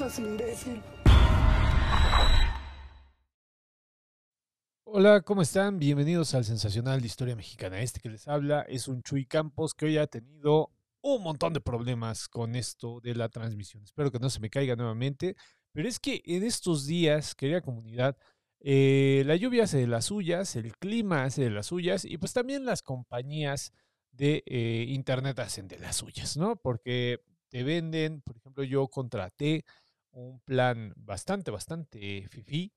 imbécil. Hola, ¿cómo están? Bienvenidos al Sensacional de Historia Mexicana. Este que les habla es un Chuy Campos que hoy ha tenido un montón de problemas con esto de la transmisión. Espero que no se me caiga nuevamente. Pero es que en estos días, querida comunidad, eh, la lluvia hace de las suyas, el clima hace de las suyas y pues también las compañías de eh, Internet hacen de las suyas, ¿no? Porque te venden, por ejemplo, yo contraté un plan bastante, bastante fifi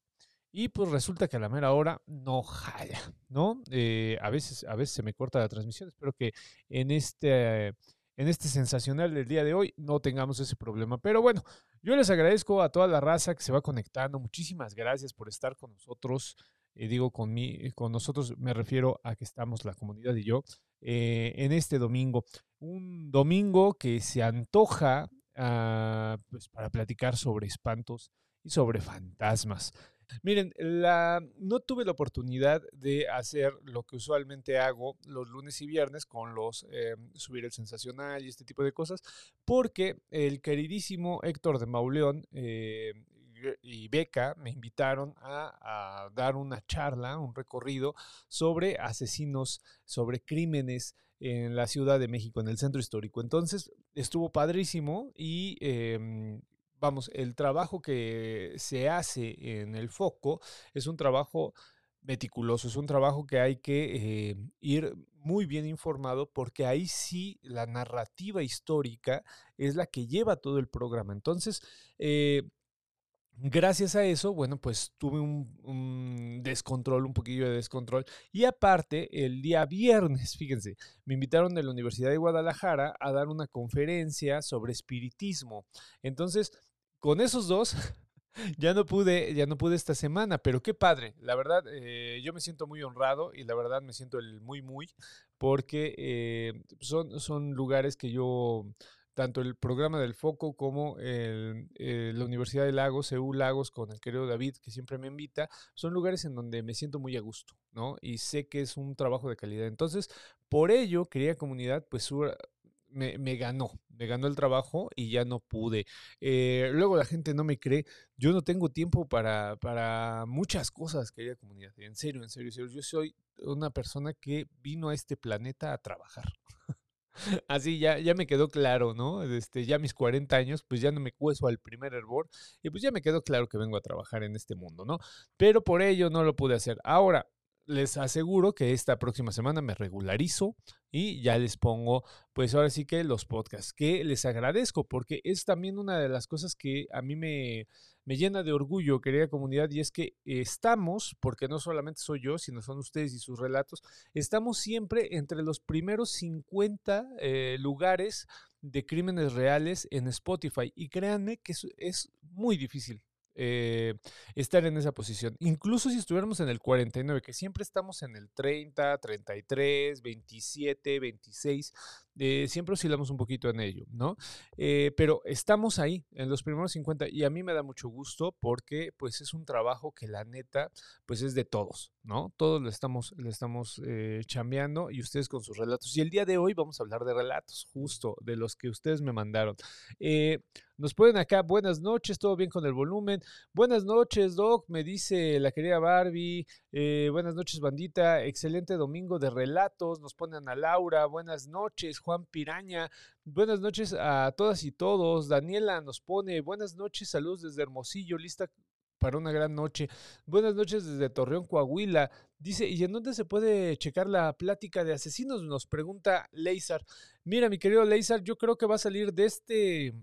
y pues resulta que a la mera hora no jala, ¿no? Eh, a, veces, a veces se me corta la transmisión. Espero que en este, en este sensacional del día de hoy no tengamos ese problema. Pero bueno, yo les agradezco a toda la raza que se va conectando. Muchísimas gracias por estar con nosotros. Eh, digo con, mí, con nosotros me refiero a que estamos la comunidad y yo eh, en este domingo. Un domingo que se antoja ah, pues para platicar sobre espantos y sobre fantasmas. Miren, no tuve la oportunidad de hacer lo que usualmente hago los lunes y viernes con los eh, subir el sensacional y este tipo de cosas, porque el queridísimo Héctor de Mauleón eh, y Beca me invitaron a, dar una charla, un recorrido sobre asesinos, sobre crímenes en la Ciudad de México, en el centro histórico. Entonces estuvo padrísimo y eh, vamos, el trabajo que se hace en el foco es un trabajo meticuloso, es un trabajo que hay que eh, ir muy bien informado porque ahí sí la narrativa histórica es la que lleva todo el programa. Entonces, eh, gracias a eso, bueno, pues tuve un, descontrol, un poquillo de descontrol. Y aparte, el día viernes, fíjense, me invitaron de la Universidad de Guadalajara a dar una conferencia sobre espiritismo. Entonces, con esos dos, ya no pude, ya no pude esta semana, pero qué padre. La verdad, eh, yo me siento muy honrado y la verdad me siento el muy, muy, porque eh, son, son lugares que yo, tanto el programa del Foco como el, eh, la Universidad de Lagos, EU Lagos, con el querido David, que siempre me invita, son lugares en donde me siento muy a gusto, ¿no? Y sé que es un trabajo de calidad. Entonces, por ello, querida comunidad, pues me, me, ganó, me ganó el trabajo y ya no pude. Eh, luego la gente no me cree, yo no tengo tiempo para, para muchas cosas, querida comunidad. En serio, en serio, en serio. Yo soy una persona que vino a este planeta a trabajar. Así ya, ya me quedó claro, ¿no? Este, ya mis 40 años, pues ya no me cueso al primer hervor y pues ya me quedó claro que vengo a trabajar en este mundo, ¿no? Pero por ello no lo pude hacer. Ahora, les aseguro que esta próxima semana me regularizo y ya les pongo, pues ahora sí que los podcasts, que les agradezco porque es también una de las cosas que a mí me, me llena de orgullo, querida comunidad, y es que estamos, porque no solamente soy yo, sino son ustedes y sus relatos, estamos siempre entre los primeros 50 eh, lugares de crímenes reales en Spotify. Y créanme que es, es muy difícil eh, estar en esa posición. Incluso si estuviéramos en el 49, que siempre estamos en el 30, 33, 27, 26, eh, siempre oscilamos un poquito en ello, ¿no? Eh, pero estamos ahí, en los primeros 50, y a mí me da mucho gusto porque pues es un trabajo que la neta, pues es de todos, ¿no? Todos le estamos, le estamos eh, chambeando y ustedes con sus relatos. Y el día de hoy vamos a hablar de relatos, justo, de los que ustedes me mandaron. Eh, nos pueden acá, buenas noches, todo bien con el volumen. Buenas noches, Doc, me dice la querida Barbie. Buenas noches, bandita. Excelente domingo de relatos. Nos ponen a Laura. Buenas noches, Juan Piraña. Buenas noches a todas y todos. Daniela nos pone buenas noches, saludos desde Hermosillo, lista para una gran noche. Buenas noches desde Torreón, Coahuila. Dice, ¿y en dónde se puede checar la plática de asesinos? Nos pregunta Leizar. Mira, mi querido Leizar, yo creo que va a salir de este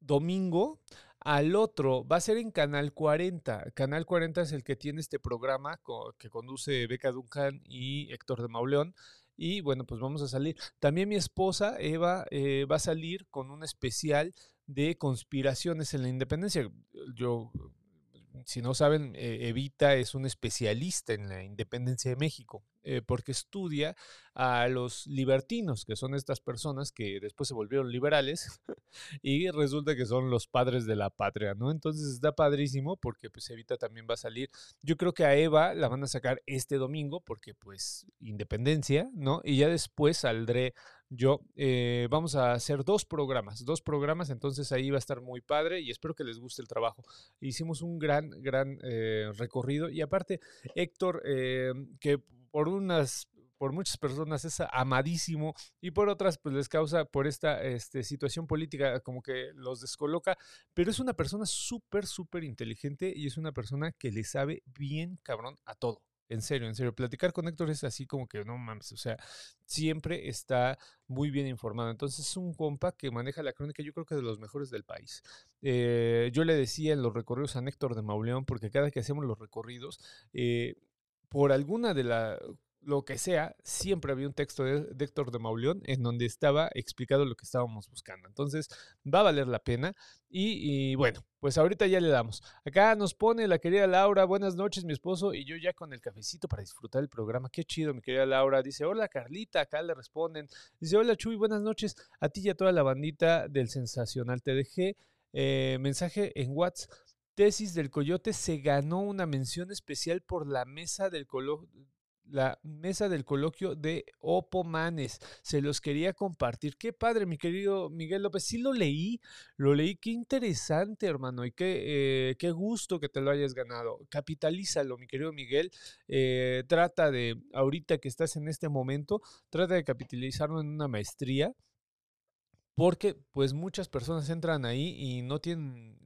domingo al otro va a ser en Canal 40. Canal 40 es el que tiene este programa que conduce Beca Duncan y Héctor de Mauleón. Y bueno, pues vamos a salir. También mi esposa, Eva, eh, va a salir con un especial de conspiraciones en la independencia. Yo si no saben, eh, Evita es un especialista en la independencia de México, eh, porque estudia a los libertinos, que son estas personas que después se volvieron liberales y resulta que son los padres de la patria, ¿no? Entonces está padrísimo porque pues Evita también va a salir. Yo creo que a Eva la van a sacar este domingo porque pues independencia, ¿no? Y ya después saldré yo. Eh, vamos a hacer dos programas, dos programas, entonces ahí va a estar muy padre y espero que les guste el trabajo. Hicimos un gran, gran eh, recorrido y aparte, Héctor, eh, que por unas por muchas personas es amadísimo y por otras pues les causa por esta este, situación política como que los descoloca, pero es una persona súper, súper inteligente y es una persona que le sabe bien cabrón a todo. En serio, en serio, platicar con Héctor es así como que no mames, o sea, siempre está muy bien informado. Entonces es un compa que maneja la crónica, yo creo que de los mejores del país. Eh, yo le decía en los recorridos a Héctor de Mauleón, porque cada que hacemos los recorridos, eh, por alguna de la lo que sea, siempre había un texto de, Héctor de Mauleón en donde estaba explicado lo que estábamos buscando. Entonces, va a valer la pena. Y, bueno, pues ahorita ya le damos. Acá nos pone la querida Laura, buenas noches, mi esposo, y yo ya con el cafecito para disfrutar el programa. Qué chido, mi querida Laura. Dice, hola Carlita, acá le responden. Dice, hola Chuy, buenas noches. A ti y a toda la bandita del Sensacional. Te dejé eh, mensaje en WhatsApp. Tesis del Coyote se ganó una mención especial por la mesa del, la mesa del coloquio de Opomanes. Se los quería compartir. Qué padre, mi querido Miguel López. Sí lo leí, lo leí. Qué interesante, hermano. Y qué, eh, qué gusto que te lo hayas ganado. Capitalízalo, mi querido Miguel. Eh, trata de, ahorita que estás en este momento, trata de capitalizarlo en una maestría. Porque pues muchas personas entran ahí y no tienen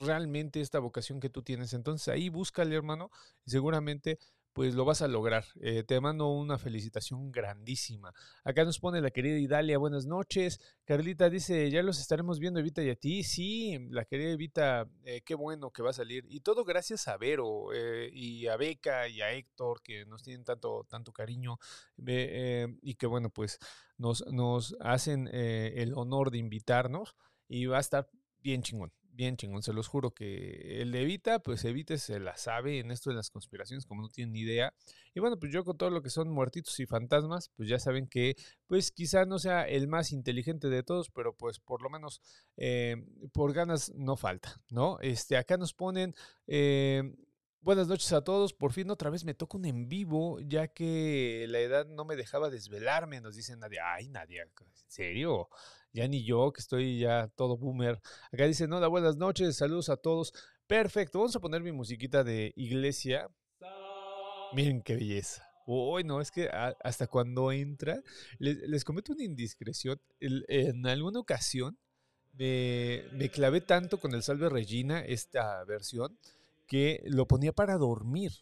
realmente esta vocación que tú tienes. Entonces ahí búscale, hermano, y seguramente pues lo vas a lograr. Eh, te mando una felicitación grandísima. Acá nos pone la querida Idalia, buenas noches. Carlita dice, ya los estaremos viendo Evita y a ti. Sí, la querida Evita, eh, qué bueno que va a salir. Y todo gracias a Vero eh, y a Beca y a Héctor, que nos tienen tanto, tanto cariño y que bueno, pues nos, nos hacen el honor de invitarnos y va a estar bien chingón bien chingón, se los juro que el Evita, pues Evita se la sabe en esto de las conspiraciones, como no tienen ni idea. Y bueno, pues yo con todo lo que son muertitos y fantasmas, pues ya saben que, pues quizá no sea el más inteligente de todos, pero pues por lo menos eh, por ganas no falta, ¿no? Este, acá nos ponen... Eh, buenas noches a todos. Por fin otra vez me toca un en vivo, ya que la edad no me dejaba desvelarme. Nos dice Nadia. Ay, Nadia, ¿en serio? Ya ni yo, que estoy ya todo boomer. Acá dice, hola, buenas noches, saludos a todos. Perfecto, vamos a poner mi musiquita de iglesia. Miren qué belleza. Uy, no, es que hasta cuando entra, les, cometo una indiscreción. en alguna ocasión me, me clavé tanto con el Salve Regina, esta versión, que lo ponía para dormir.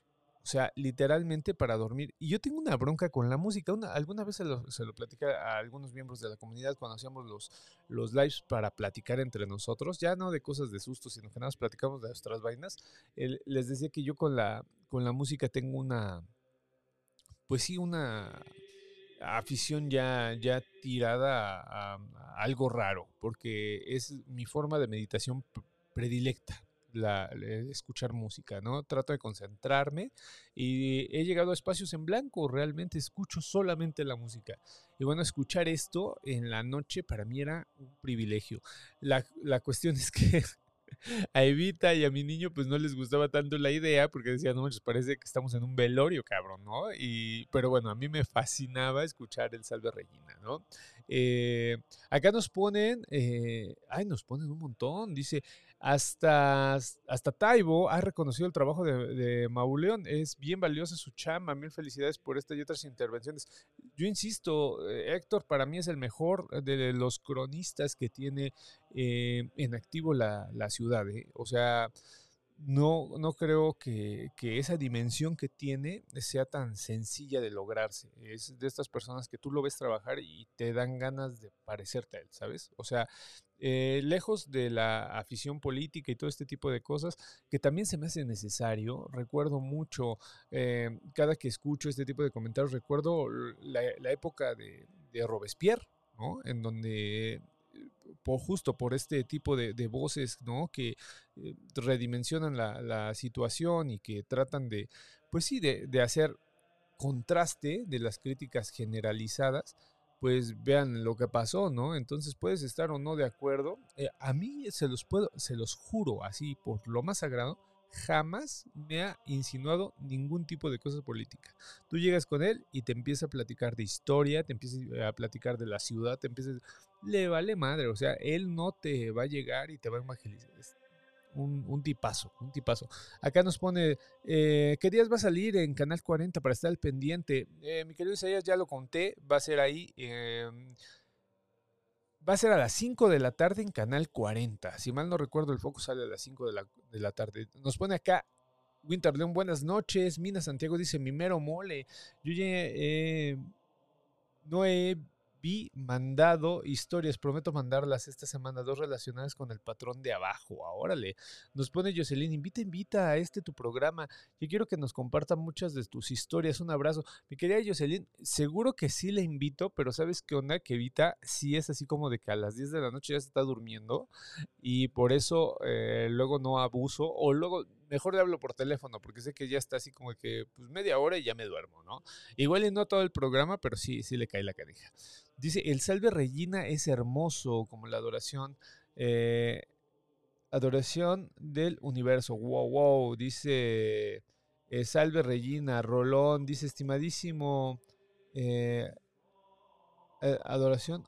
Sea, literalmente para dormir. Y yo tengo una bronca con la música. Una, alguna vez se lo, se lo platicé a algunos miembros de la comunidad cuando hacíamos los, los lives para platicar entre nosotros. Ya no de cosas de susto, sino que nada más platicamos de nuestras vainas. les decía que yo con la, con la música tengo una, pues sí, una afición ya, ya tirada a algo raro, porque es mi forma de meditación predilecta la, escuchar música, ¿no? Trato de concentrarme y he llegado a espacios en blanco, realmente escucho solamente la música. Y bueno, escuchar esto en la noche para mí era un privilegio. La, la cuestión es que a Evita y a mi niño pues no les gustaba tanto la idea porque decían, no, les parece que estamos en un velorio, cabrón, ¿no? Y, pero bueno, a mí me fascinaba escuchar el Salve Regina, ¿no? Eh, acá nos ponen, eh, ay, nos ponen un montón, dice, hasta, hasta Taibo ha reconocido el trabajo de, Mauleón. Es bien valiosa su chamba. Mil felicidades por esta y otras intervenciones. Yo insisto, eh, Héctor para mí es el mejor de los cronistas que tiene eh, en activo la, la ciudad. ¿eh? O sea, no, no creo que, que, esa dimensión que tiene sea tan sencilla de lograrse. Es de estas personas que tú lo ves trabajar y te dan ganas de parecerte a él, ¿sabes? O sea, eh, lejos de la afición política y todo este tipo de cosas, que también se me hace necesario. Recuerdo mucho, eh, cada que escucho este tipo de comentarios, recuerdo la, época de, Robespierre, ¿no? En donde por justo por este tipo de, voces ¿no? que eh, redimensionan la, situación y que tratan de, pues sí, de, hacer contraste de las críticas generalizadas pues vean lo que pasó, ¿no? Entonces puedes estar o no de acuerdo. Eh, a mí se los puedo, se los juro así por lo más sagrado, jamás me ha insinuado ningún tipo de cosa política. Tú llegas con él y te empieza a platicar de historia, te empieza a platicar de la ciudad, te empieza... Le vale madre, o sea, él no te va a llegar y te va a evangelizar. Un, un, tipazo, un tipazo. Acá nos pone, eh, ¿qué días va a salir en Canal 40 para estar al pendiente? Eh, mi querido Isaías, ya lo conté, va a ser ahí. Eh, Va a ser a las 5 de la tarde en Canal 40. Si mal no recuerdo, el foco sale a las 5 de la, de la tarde. Nos pone acá Winter León, buenas noches. Mina Santiago dice, mi mero mole. Yo ya eh, no he vi mandado historias, prometo mandarlas esta semana, dos relacionadas con el patrón de abajo. Órale, nos pone Jocelyn, invita, invita a este tu programa. Yo quiero que nos comparta muchas de tus historias. Un abrazo. Mi querida Jocelyn, seguro que sí le invito, pero ¿sabes qué onda? Que Evita sí es así como de que a las 10 de la noche ya se está durmiendo y por eso eh, luego no abuso o luego mejor le hablo por teléfono porque sé que ya está así como que pues media hora y ya me duermo, ¿no? Igual y no todo el programa, pero sí, sí le cae la canija. Dice, el salve Regina es hermoso como la adoración. Eh, adoración del universo. Wow, wow. Dice, eh, salve Regina, Rolón. Dice, estimadísimo. Eh, adoración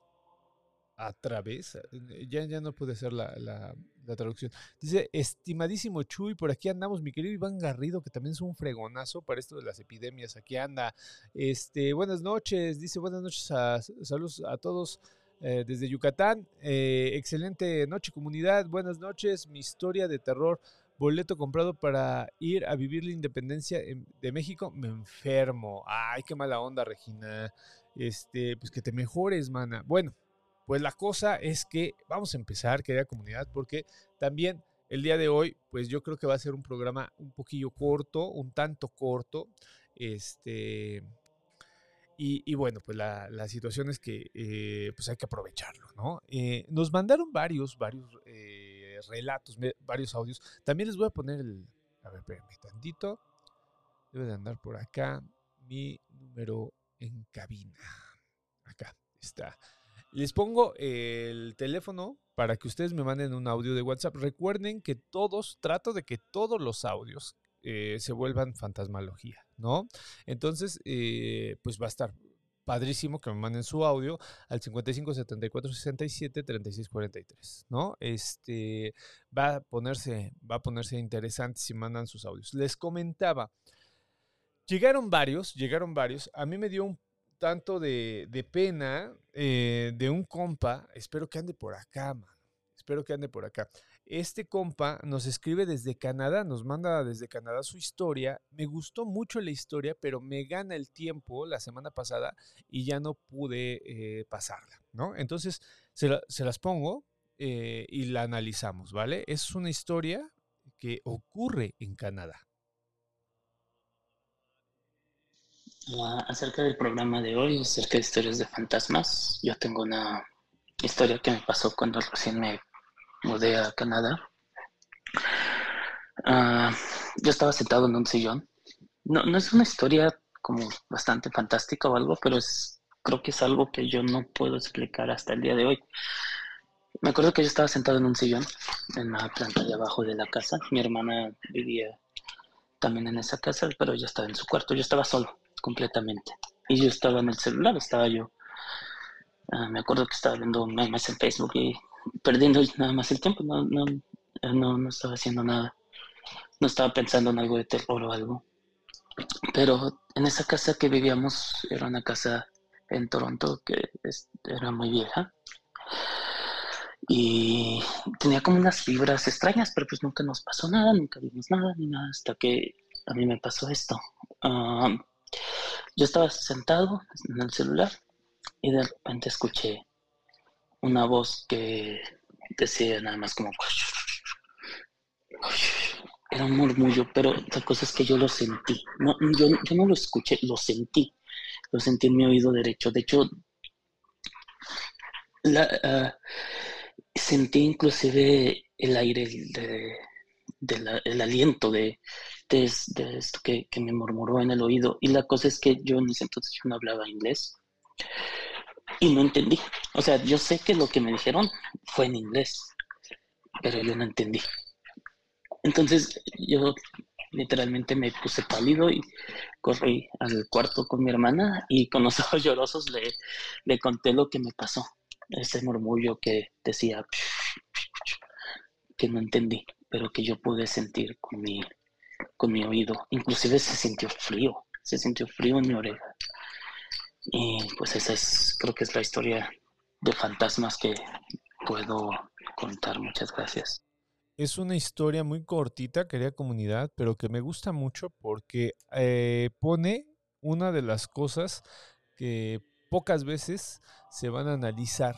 a través, ya, ya no puede ser la, la, traducción. Dice, estimadísimo Chuy, por aquí andamos, mi querido Iván Garrido, que también es un fregonazo para esto de las epidemias, aquí anda. Este, buenas noches, dice, buenas noches, a, saludos a todos. Eh, desde Yucatán, eh, excelente noche comunidad, buenas noches, mi historia de terror, boleto comprado para ir a vivir la independencia de México, me enfermo, ay, qué mala onda Regina, este, pues que te mejores, mana. Bueno, pues la cosa es que vamos a empezar, querida comunidad, porque también el día de hoy, pues yo creo que va a ser un programa un poquillo corto, un tanto corto. Este. Y, bueno, pues la, situación es que eh, pues hay que aprovecharlo, ¿no? Eh, nos mandaron varios, varios eh, relatos, varios audios. También les voy a poner el. A ver, espérenme tantito. Debe de andar por acá mi número en cabina. Acá está. Les pongo el teléfono para que ustedes me manden un audio de WhatsApp. Recuerden que todos, trato de que todos los audios eh, se vuelvan fantasmalogía, ¿no? Entonces, eh, pues va a estar padrísimo que me manden su audio al 55 74 67 36 43, ¿no? Este va a ponerse va a ponerse interesante si mandan sus audios. Les comentaba, llegaron varios, llegaron varios. A mí me dio un tanto de, pena eh, de un compa, espero que ande por acá, mano. Espero que ande por acá. Este compa nos escribe desde Canadá, nos manda desde Canadá su historia. Me gustó mucho la historia, pero me gana el tiempo la semana pasada y ya no pude eh, pasarla, ¿no? Entonces se, las pongo eh, y la analizamos, ¿vale? Es una historia que ocurre en Canadá. Acerca del programa de hoy, acerca de historias de fantasmas. Yo tengo una historia que me pasó cuando recién me mudé a Canadá. Ah, yo estaba sentado en un sillón. No, no es una historia como bastante fantástica o algo, pero es, creo que es algo que yo no puedo explicar hasta el día de hoy. Me acuerdo que yo estaba sentado en un sillón en la planta de abajo de la casa. Mi hermana vivía también en esa casa, pero ella estaba en su cuarto. Yo estaba solo completamente. Y yo estaba en el celular, estaba yo. Ah, me acuerdo que estaba viendo memes en Facebook y perdiendo nada más el tiempo, no, no, no, no estaba haciendo nada. No estaba pensando en algo de terror o algo. Pero en esa casa que vivíamos, era una casa en Toronto que era muy vieja. Y tenía como unas fibras extrañas, pero pues nunca nos pasó nada, nunca vimos nada ni nada, hasta que a mí me pasó esto. Ah, yo estaba sentado en el celular y de repente escuché una voz que decía nada más como... Era un murmullo, pero la cosa es que yo lo sentí. No, yo, no lo escuché, lo sentí. Lo sentí en mi oído derecho. De hecho, ah, sentí inclusive el aire de, el aliento de, de, esto que, me murmuró en el oído. Y la cosa es que yo en ese entonces yo no hablaba inglés y no entendí. O sea, yo sé que lo que me dijeron fue en inglés, pero yo no entendí. Entonces yo literalmente me puse pálido y corrí al cuarto con mi hermana y con los ojos llorosos le, le conté lo que me pasó. Ese murmullo que decía que no entendí, pero que yo pude sentir con mi, con mi oído. Inclusive se sintió frío, se sintió frío en mi oreja. Y pues esa es, creo que es la historia de fantasmas que puedo contar. Muchas gracias. Es una historia muy cortita, querida comunidad, pero que me gusta mucho porque eh, pone una de las cosas que pocas veces se van a analizar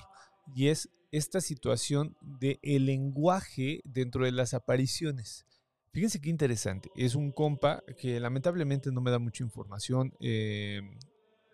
y es esta situación del el lenguaje dentro de las apariciones. Fíjense qué interesante. Es un compa que lamentablemente no me da mucha información. Eh,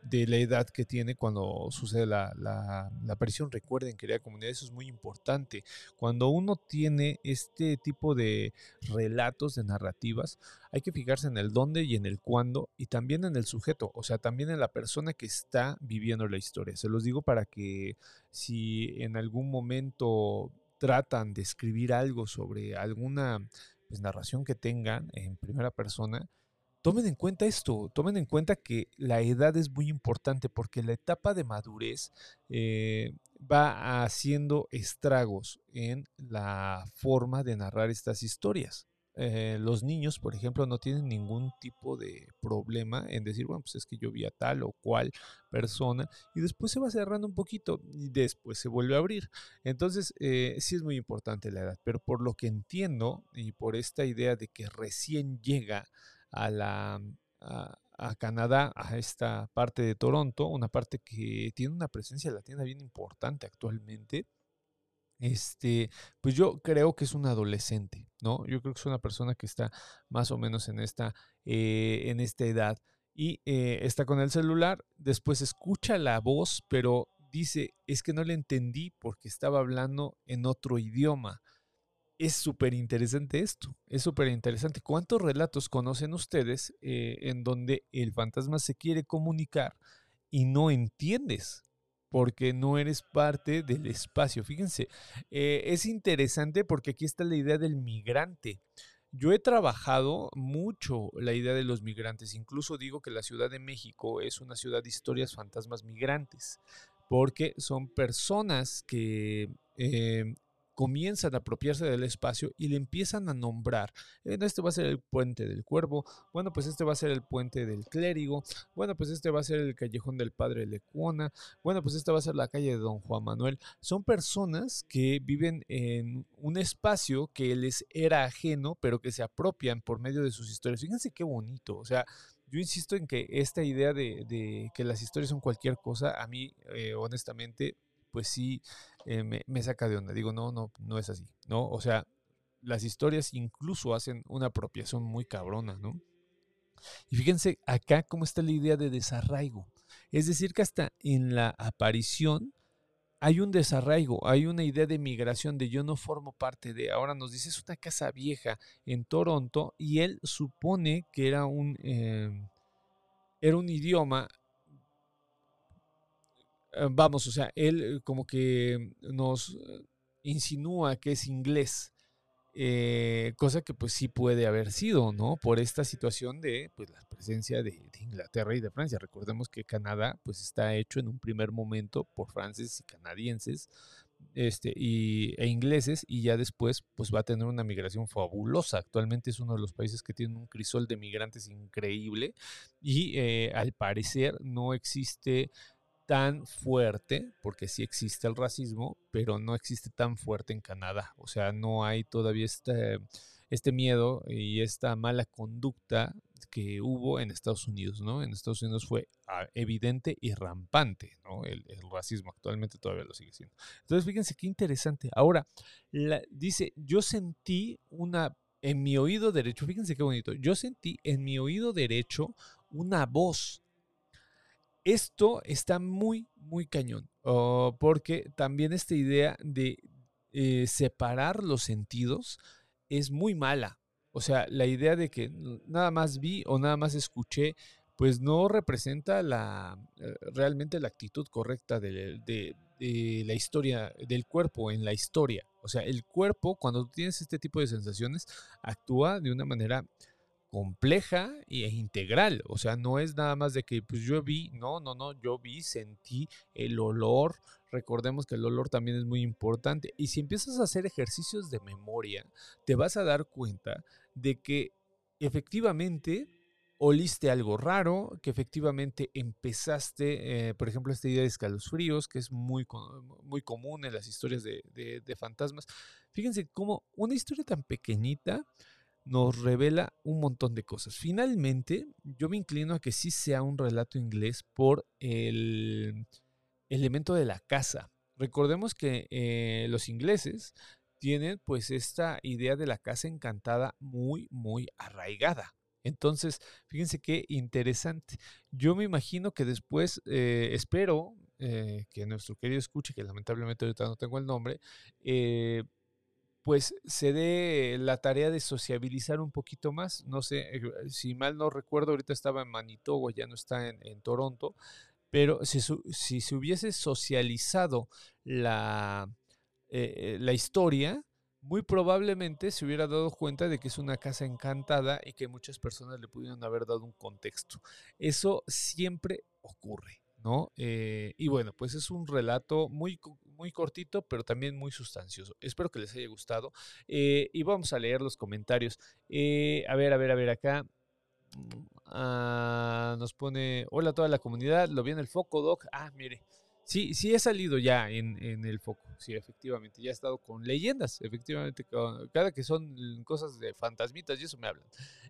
de la edad que tiene cuando sucede la, aparición. Recuerden, querida comunidad, eso es muy importante. Cuando uno tiene este tipo de relatos, de narrativas, hay que fijarse en el dónde y en el cuándo y también en el sujeto, o sea, también en la persona que está viviendo la historia. Se los digo para que si en algún momento tratan de escribir algo sobre alguna pues, narración que tengan en primera persona, tomen en cuenta esto, tomen en cuenta que la edad es muy importante porque la etapa de madurez eh, va haciendo estragos en la forma de narrar estas historias. Eh, los niños, por ejemplo, no tienen ningún tipo de problema en decir, bueno, pues es que yo vi a tal o cual persona y después se va cerrando un poquito y después se vuelve a abrir. Entonces, eh, sí es muy importante la edad, pero por lo que entiendo y por esta idea de que recién llega a, la, a, Canadá, a esta parte de Toronto, una parte que tiene una presencia latina bien importante actualmente. Este, pues yo creo que es un adolescente, ¿no? Yo creo que es una persona que está más o menos en esta, eh, en esta edad y eh, está con el celular, después escucha la voz, pero dice, es que no le entendí porque estaba hablando en otro idioma es súper interesante esto, es súper interesante. ¿Cuántos relatos conocen ustedes eh, en donde el fantasma se quiere comunicar y no entiendes? Porque no eres parte del espacio. Fíjense, eh, es interesante porque aquí está la idea del migrante. Yo he trabajado mucho la idea de los migrantes, incluso digo que la Ciudad de México es una ciudad de historias fantasmas migrantes, porque son personas que eh, comienzan a apropiarse del espacio y le empiezan a nombrar. Este va a ser el puente del cuervo, bueno, pues este va a ser el puente del clérigo, bueno, pues este va a ser el callejón del padre Lecuona, bueno, pues esta va a ser la calle de don Juan Manuel. Son personas que viven en un espacio que les era ajeno, pero que se apropian por medio de sus historias. Fíjense qué bonito, o sea, yo insisto en que esta idea de, que las historias son cualquier cosa, a mí, eh, honestamente, pues sí eh, me, saca de onda. Digo, no, no, no es así, ¿no? O sea, las historias incluso hacen una apropiación muy cabrona, ¿no? Y fíjense acá cómo está la idea de desarraigo. Es decir, que hasta en la aparición hay un desarraigo, hay una idea de migración, de yo no formo parte de. Ahora nos dice, es una casa vieja en Toronto y él supone que era un, em, era un idioma vamos, o sea, él eh, como que nos eh, insinúa que es inglés, cosa que pues sí puede haber sido, ¿no? Por esta situación de pues la presencia de, Inglaterra y de Francia. Recordemos que Canadá pues está hecho en un primer momento por franceses y canadienses este, y, e ingleses y ya después pues va a tener una migración fabulosa. Actualmente es uno de los países que tiene un crisol de migrantes increíble y al parecer no existe tan fuerte, porque sí existe el racismo, pero no existe tan fuerte en Canadá. O sea, no hay todavía este, este miedo y esta mala conducta que hubo en Estados Unidos, ¿no? En Estados Unidos fue ah, evidente y rampante, ¿no? El, racismo actualmente todavía lo sigue siendo. Entonces, fíjense qué interesante. Ahora, dice, yo sentí una, en mi oído derecho, fíjense qué bonito, yo sentí en mi oído derecho una voz esto está muy, muy cañón, oh, porque también esta idea de eh, separar los sentidos es muy mala. O sea, la idea de que nada más vi o nada más escuché, pues no representa la, eh, realmente la actitud correcta de, de la historia, del cuerpo en la historia. O sea, el cuerpo, cuando tienes este tipo de sensaciones, actúa de una manera compleja e integral. O sea, no es nada más de que pues yo vi, no, no, no, yo vi, sentí el olor. Recordemos que el olor también es muy importante. Y si empiezas a hacer ejercicios de memoria, te vas a dar cuenta de que efectivamente oliste algo raro, que efectivamente empezaste, eh, por ejemplo, esta idea de escalofríos, que es muy, muy común en las historias de, de fantasmas. Fíjense cómo una historia tan pequeñita nos revela un montón de cosas. Finalmente, yo me inclino a que sí sea un relato inglés por el elemento de la casa. Recordemos que eh, los ingleses tienen pues esta idea de la casa encantada muy, muy arraigada. Entonces, fíjense qué interesante. Yo me imagino que después, eh, espero eh, que nuestro querido escuche, que lamentablemente ahorita no tengo el nombre, pues se dé la tarea de sociabilizar un poquito más. No sé, eh, si mal no recuerdo, ahorita estaba en Manitoba, ya no está en, Toronto, pero si, si, se hubiese socializado la, eh, la historia, muy probablemente se hubiera dado cuenta de que es una casa encantada y que muchas personas le pudieron haber dado un contexto. Eso siempre ocurre. ¿No? Eh, y bueno, pues es un relato muy, muy cortito, pero también muy sustancioso. Espero que les haya gustado. Eh, y vamos a leer los comentarios. Eh, a ver, a ver, a ver, acá. Mm, ah, nos pone, hola a toda la comunidad, lo vi en el foco, Doc. Ah, mire. Sí, sí he salido ya en, en, el foco, sí, efectivamente, ya he estado con leyendas, efectivamente, cada que son cosas de fantasmitas y eso me hablan.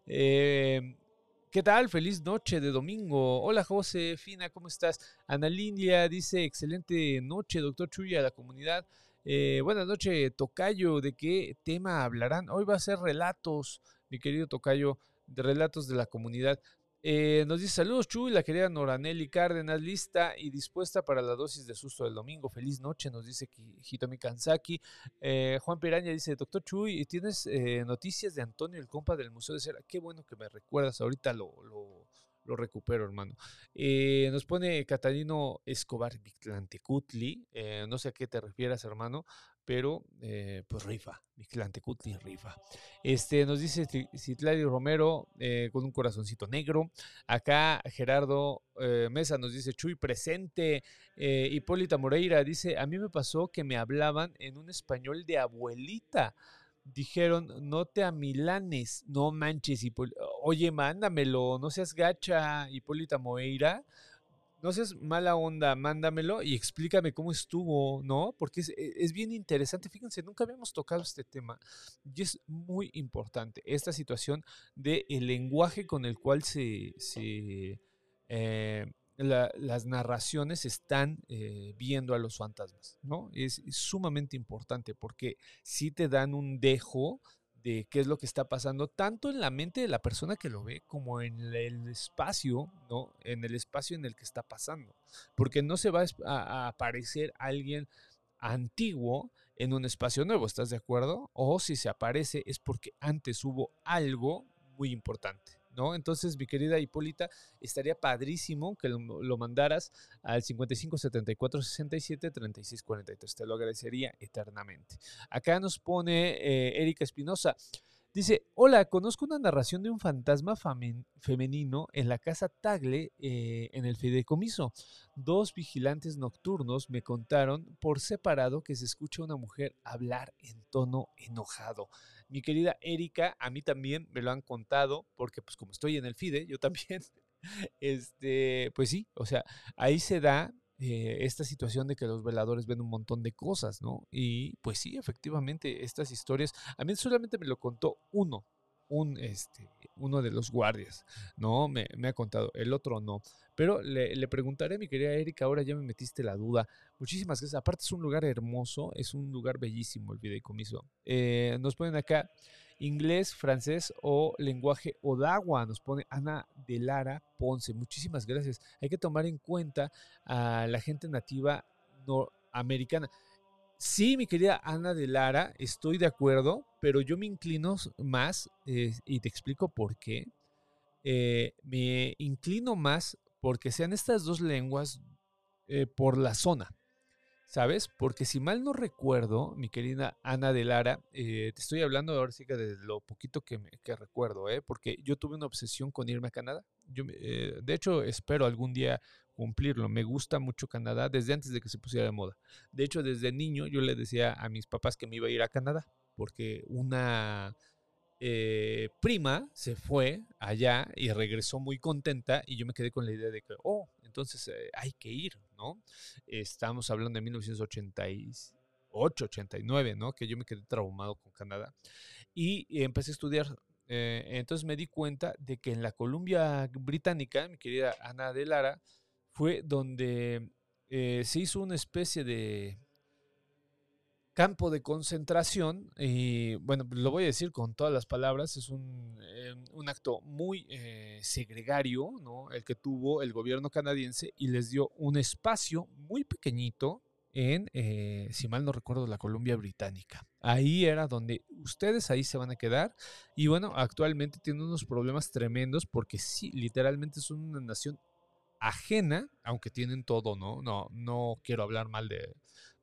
Eh, ¿Qué tal? Feliz noche de domingo. Hola Josefina, ¿cómo estás? Ana Lilia dice, excelente noche, doctor Chuya, a la comunidad. Eh, buenas noches, Tocayo. ¿De qué tema hablarán? Hoy va a ser relatos, mi querido Tocayo, de relatos de la comunidad. Eh, nos dice saludos, Chuy, la querida Noranelli Cárdenas, lista y dispuesta para la dosis de susto del domingo. Feliz noche, nos dice Hitomi Kansaki. Eh, Juan Piraña dice, doctor Chuy, ¿tienes eh, noticias de Antonio, el compa del Museo de Cera? Qué bueno que me recuerdas, ahorita lo, lo, recupero, hermano. nos pone Catalino Escobar Victlantecutli, no sé a qué te refieras, hermano, pero eh, pues rifa, Cutli rifa. Este, nos dice Citlali Romero eh, con un corazoncito negro. Acá Gerardo eh, Mesa nos dice Chuy presente. Hipólita Moreira dice, a mí me pasó que me hablaban en un español de abuelita. Dijeron, no te amilanes, no manches, Oye, mándamelo, no seas gacha, Hipólita Moreira no seas mala onda, mándamelo y explícame cómo estuvo, ¿no? Porque es, e, bien interesante. Fíjense, nunca habíamos tocado este tema y es muy importante esta situación del el lenguaje con el cual se, eh, las narraciones están eh, viendo a los fantasmas, ¿no? Es, es, sumamente importante porque sí te dan un dejo de qué es lo que está pasando, tanto en la mente de la persona que lo ve como en el espacio, ¿no? En el espacio en el que está pasando. Porque no se va a, aparecer alguien antiguo en un espacio nuevo, ¿estás de acuerdo? O si se aparece es porque antes hubo algo muy importante. Entonces, mi querida Hipólita, estaría padrísimo que lo, mandaras al 55 74 67 36 43. Te lo agradecería eternamente. Acá nos pone eh, Erika Espinosa. Dice, hola, conozco una narración de un fantasma femenino en la casa Tagle eh, en el fideicomiso. Dos vigilantes nocturnos me contaron por separado que se escucha una mujer hablar en tono enojado. Mi querida Erika, a mí también me lo han contado, porque pues como estoy en el FIDE, yo también, este, pues sí, o sea, ahí se da eh, esta situación de que los veladores ven un montón de cosas, ¿no? Y pues sí, efectivamente, estas historias, a mí solamente me lo contó uno, un, este, uno de los guardias, ¿no? Me, ha contado, el otro no. Pero le, preguntaré, mi querida Erika, ahora ya me metiste la duda. Muchísimas gracias. Aparte es un lugar hermoso, es un lugar bellísimo el videocomiso. Eh, nos ponen acá inglés, francés o lenguaje Odawa, nos pone Ana de Lara Ponce. Muchísimas gracias. Hay que tomar en cuenta a la gente nativa norteamericana. Sí, mi querida Ana de Lara, estoy de acuerdo, pero yo me inclino más, eh, y te explico por qué. Eh, me inclino más porque sean estas dos lenguas eh, por la zona. ¿Sabes? Porque si mal no recuerdo, mi querida Ana de Lara, te estoy hablando ahora sí que de lo poquito que, que recuerdo, porque yo tuve una obsesión con irme a Canadá. Yo, de hecho, espero algún día cumplirlo. Me gusta mucho Canadá desde antes de que se pusiera de moda. De hecho, desde niño yo le decía a mis papás que me iba a ir a Canadá, porque una eh, prima se fue allá y regresó muy contenta y yo me quedé con la idea de que, oh, entonces eh, hay que ir, ¿no? Estamos hablando de 1988, 89, ¿no? Que yo me quedé traumado con Canadá y empecé a estudiar. Eh, entonces me di cuenta de que en la Columbia Británica, mi querida Ana de Lara, fue donde se hizo una especie de campo de concentración, y bueno, lo voy a decir con todas las palabras, es un, eh, acto muy eh, segregario, ¿no? El que tuvo el gobierno canadiense y les dio un espacio muy pequeñito en, eh, si mal no recuerdo, la Columbia Británica. Ahí era donde ustedes ahí se van a quedar. Y bueno, actualmente tienen unos problemas tremendos porque sí, literalmente es una nación ajena, aunque tienen todo, ¿no? No, no quiero hablar mal de,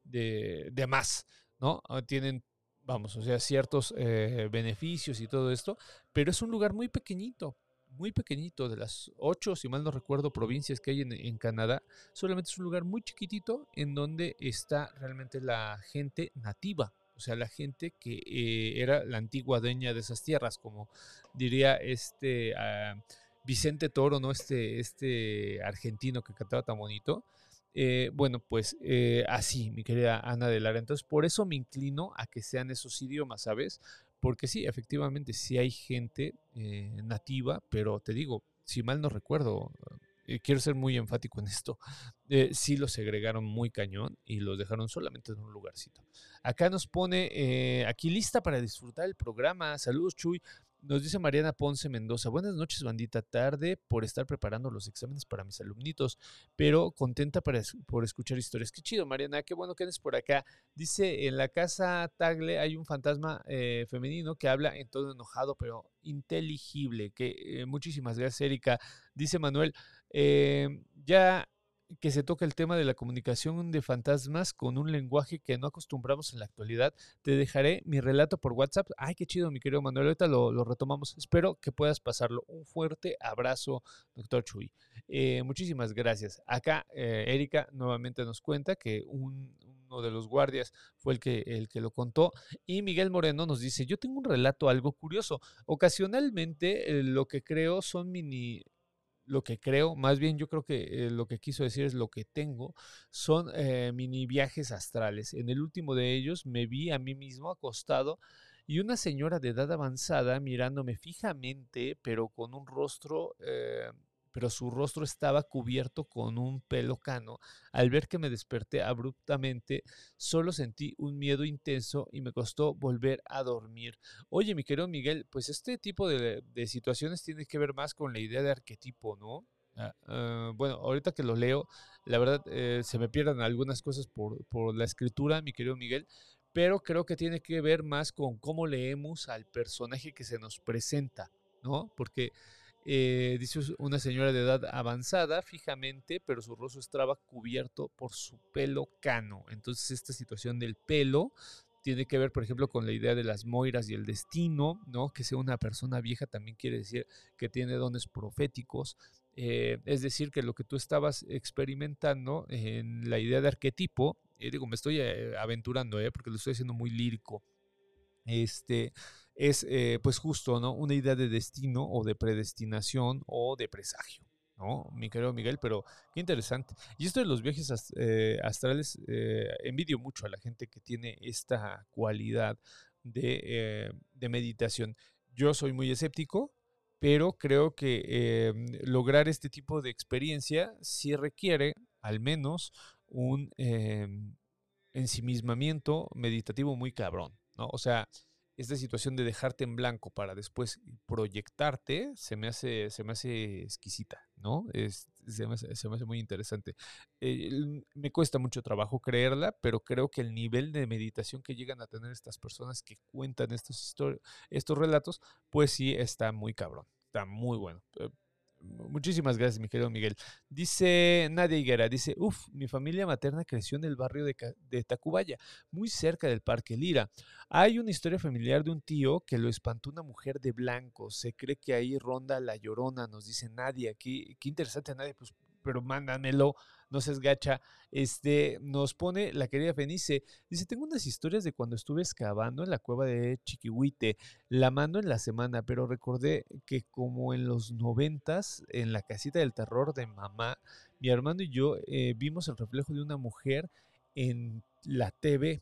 de, de más, ¿no? Ah, tienen, vamos, o sea, ciertos eh, beneficios y todo esto, pero es un lugar muy pequeñito, muy pequeñito, de las ocho, si mal no recuerdo, provincias que hay en, Canadá, solamente es un lugar muy chiquitito en donde está realmente la gente nativa, o sea, la gente que eh, era la antigua dueña de esas tierras, como diría este ah, Vicente Toro, ¿no? Este, este argentino que cantaba tan bonito. Eh, bueno, pues eh, así, mi querida Ana de Lara. Entonces, por eso me inclino a que sean esos idiomas, ¿sabes? Porque sí, efectivamente, sí hay gente eh, nativa, pero te digo, si mal no recuerdo, quiero ser muy enfático en esto, sí los segregaron muy cañón y los dejaron solamente en un lugarcito. Acá nos pone, aquí lista para disfrutar el programa. Saludos, Chuy. Nos dice Mariana Ponce Mendoza, buenas noches bandita, tarde por estar preparando los exámenes para mis alumnitos, pero contenta por escuchar historias. Qué chido Mariana, qué bueno que eres por acá. Dice, en la casa Tagle hay un fantasma eh, femenino que habla en todo enojado, pero inteligible. Que, eh, muchísimas gracias Erika. Dice Manuel, eh, ya que se toca el tema de la comunicación de fantasmas con un lenguaje que no acostumbramos en la actualidad. Te dejaré mi relato por WhatsApp. Ay, qué chido, mi querido Manuel. Ahorita lo, retomamos. Espero que puedas pasarlo. Un fuerte abrazo, doctor Chuy. Eh, muchísimas gracias. Acá, eh, Erika nuevamente nos cuenta que uno de los guardias fue el que, el que lo contó. Y Miguel Moreno nos dice, yo tengo un relato algo curioso. Ocasionalmente eh, lo que creo son mini lo que creo, más bien yo creo que eh, lo que quiso decir es lo que tengo, son eh, mini viajes astrales. En el último de ellos me vi a mí mismo acostado y una señora de edad avanzada mirándome fijamente, pero con un rostro eh, pero su rostro estaba cubierto con un pelo cano. Al ver que me desperté abruptamente, solo sentí un miedo intenso y me costó volver a dormir. Oye, mi querido Miguel, pues este tipo de, situaciones tiene que ver más con la idea de arquetipo, ¿no? Ah, ah, bueno, ahorita que lo leo, la verdad eh, se me pierden algunas cosas por, por la escritura, mi querido Miguel, pero creo que tiene que ver más con cómo leemos al personaje que se nos presenta, ¿no? Porque eh, dice una señora de edad avanzada, fijamente, pero su rostro estaba cubierto por su pelo cano. Entonces esta situación del pelo tiene que ver, por ejemplo, con la idea de las moiras y el destino, ¿no? Que sea una persona vieja también quiere decir que tiene dones proféticos. Eh, es decir, que lo que tú estabas experimentando en la idea de arquetipo, eh, digo, me estoy aventurando, porque lo estoy haciendo muy lírico. Este, es eh, pues justo, ¿no? Una idea de destino o de predestinación o de presagio, ¿no? Mi querido Miguel, pero qué interesante. Y esto de los viajes eh, astrales, eh, envidio mucho a la gente que tiene esta cualidad de, de meditación. Yo soy muy escéptico, pero creo que lograr este tipo de experiencia sí requiere al menos un ensimismamiento meditativo muy cabrón, ¿no? O sea, esta situación de dejarte en blanco para después proyectarte se me hace, se me hace exquisita, ¿no? Es, se, me hace, muy interesante. Eh, me cuesta mucho trabajo creerla, pero creo que el nivel de meditación que llegan a tener estas personas que cuentan estos, estos relatos, pues sí está muy cabrón, está muy bueno. Muchísimas gracias, mi querido Miguel. Dice Nadia Higuera, dice, uff, mi familia materna creció en el barrio de, de, Tacubaya, muy cerca del Parque Lira. Hay una historia familiar de un tío que lo espantó una mujer de blanco. Se cree que ahí ronda la llorona, nos dice Nadia. Qué, qué interesante, Nadia, pues, pero mándamelo no se gacha, este, nos pone la querida Fenice, dice, tengo unas historias de cuando estuve excavando en la cueva de Chiquihuite, la mando en la semana, pero recordé que como en los noventas, en la casita del terror de mamá, mi hermano y yo eh, vimos el reflejo de una mujer en la TV.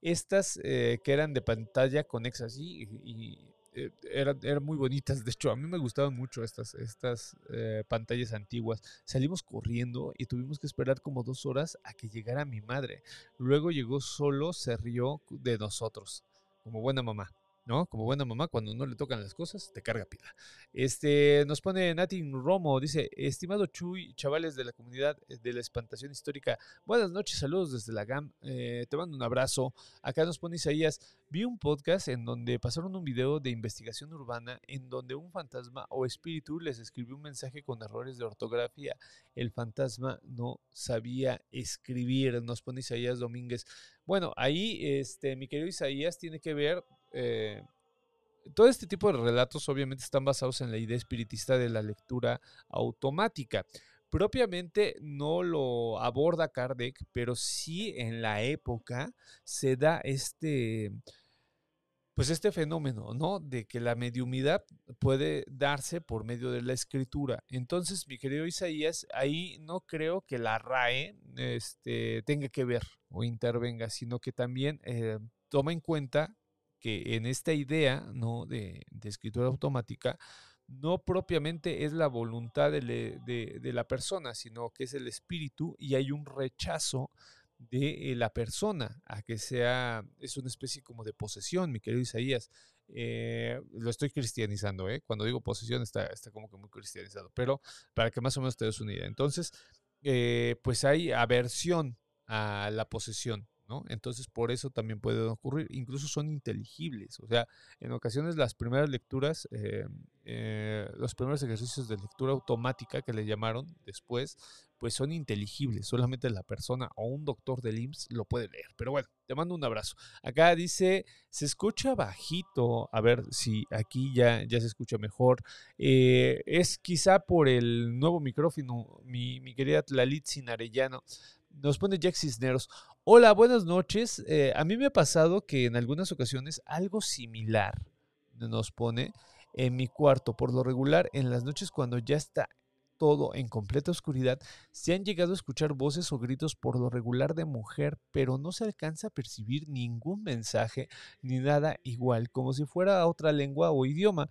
Estas eh, que eran de pantalla conexa así y, eh, eran, eran, muy bonitas. De hecho, a mí me gustaban mucho estas, estas eh, pantallas antiguas. Salimos corriendo y tuvimos que esperar como dos horas a que llegara mi madre. Luego llegó solo, se rió de nosotros, como buena mamá. ¿No? Como buena mamá, cuando no le tocan las cosas, te carga pila. Este, nos pone Natin Romo, dice, estimado Chuy, chavales de la comunidad eh, de la espantación histórica, buenas noches, saludos desde la GAM, eh, te mando un abrazo. Acá nos pone Isaías, vi un podcast en donde pasaron un video de investigación urbana en donde un fantasma o espíritu les escribió un mensaje con errores de ortografía. El fantasma no sabía escribir, nos pone Isaías Domínguez. Bueno, ahí, este, mi querido Isaías, tiene que ver eh, todo este tipo de relatos obviamente están basados en la idea espiritista de la lectura automática. Propiamente no lo aborda Kardec, pero sí en la época se da este, pues este fenómeno, ¿no? De que la mediumidad puede darse por medio de la escritura. Entonces, mi querido Isaías, ahí no creo que la RAE este, tenga que ver o intervenga, sino que también eh, toma en cuenta que en esta idea ¿no? de, escritura automática no propiamente es la voluntad de, la persona, sino que es el espíritu y hay un rechazo de eh, la persona a que sea, es una especie como de posesión, mi querido Isaías. Eh, lo estoy cristianizando, ¿eh? cuando digo posesión está, está como que muy cristianizado, pero para que más o menos te des una idea. Entonces, pues hay aversión a la posesión, entonces, por eso también pueden ocurrir. Incluso son inteligibles. O sea, en ocasiones las primeras lecturas, eh, eh, los primeros ejercicios de lectura automática que le llamaron después, pues son inteligibles. Solamente la persona o un doctor del IMSS lo puede leer. Pero bueno, te mando un abrazo. Acá dice, se escucha bajito. A ver si aquí ya, ya se escucha mejor. Eh, es quizá por el nuevo micrófono, mi, querida Tlalitzin Arellano. Nos pone Jack Cisneros. Hola, buenas noches. Eh, a mí me ha pasado que en algunas ocasiones algo similar nos pone en mi cuarto. Por lo regular, en las noches cuando ya está todo en completa oscuridad, se han llegado a escuchar voces o gritos por lo regular de mujer, pero no se alcanza a percibir ningún mensaje ni nada igual, como si fuera otra lengua o idioma.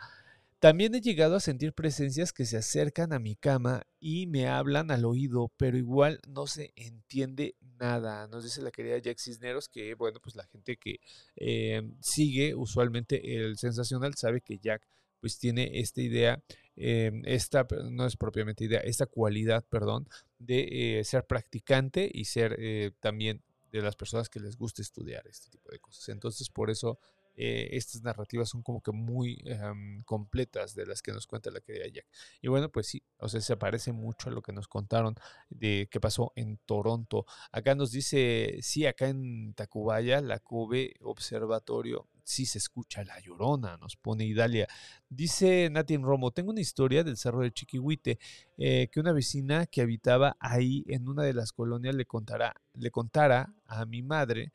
También he llegado a sentir presencias que se acercan a mi cama y me hablan al oído, pero igual no se entiende nada. Nos dice la querida Jack Cisneros que, bueno, pues la gente que em, sigue usualmente el sensacional sabe que Jack pues tiene esta idea, em, esta, no es propiamente idea, esta cualidad, perdón, de eh, ser practicante y ser eh, también de las personas que les gusta estudiar este tipo de cosas. Entonces, por eso eh, estas narrativas son como que muy em, completas de las que nos cuenta la querida Jack. Y bueno, pues sí, o sea, se parece mucho a lo que nos contaron de qué pasó en Toronto. Acá nos dice, sí, acá en Tacubaya, la Cube Observatorio, sí se escucha la llorona, nos pone Idalia. Dice Natin Romo, tengo una historia del cerro de Chiquihuite, eh, que una vecina que habitaba ahí en una de las colonias le, contará, le contara a mi madre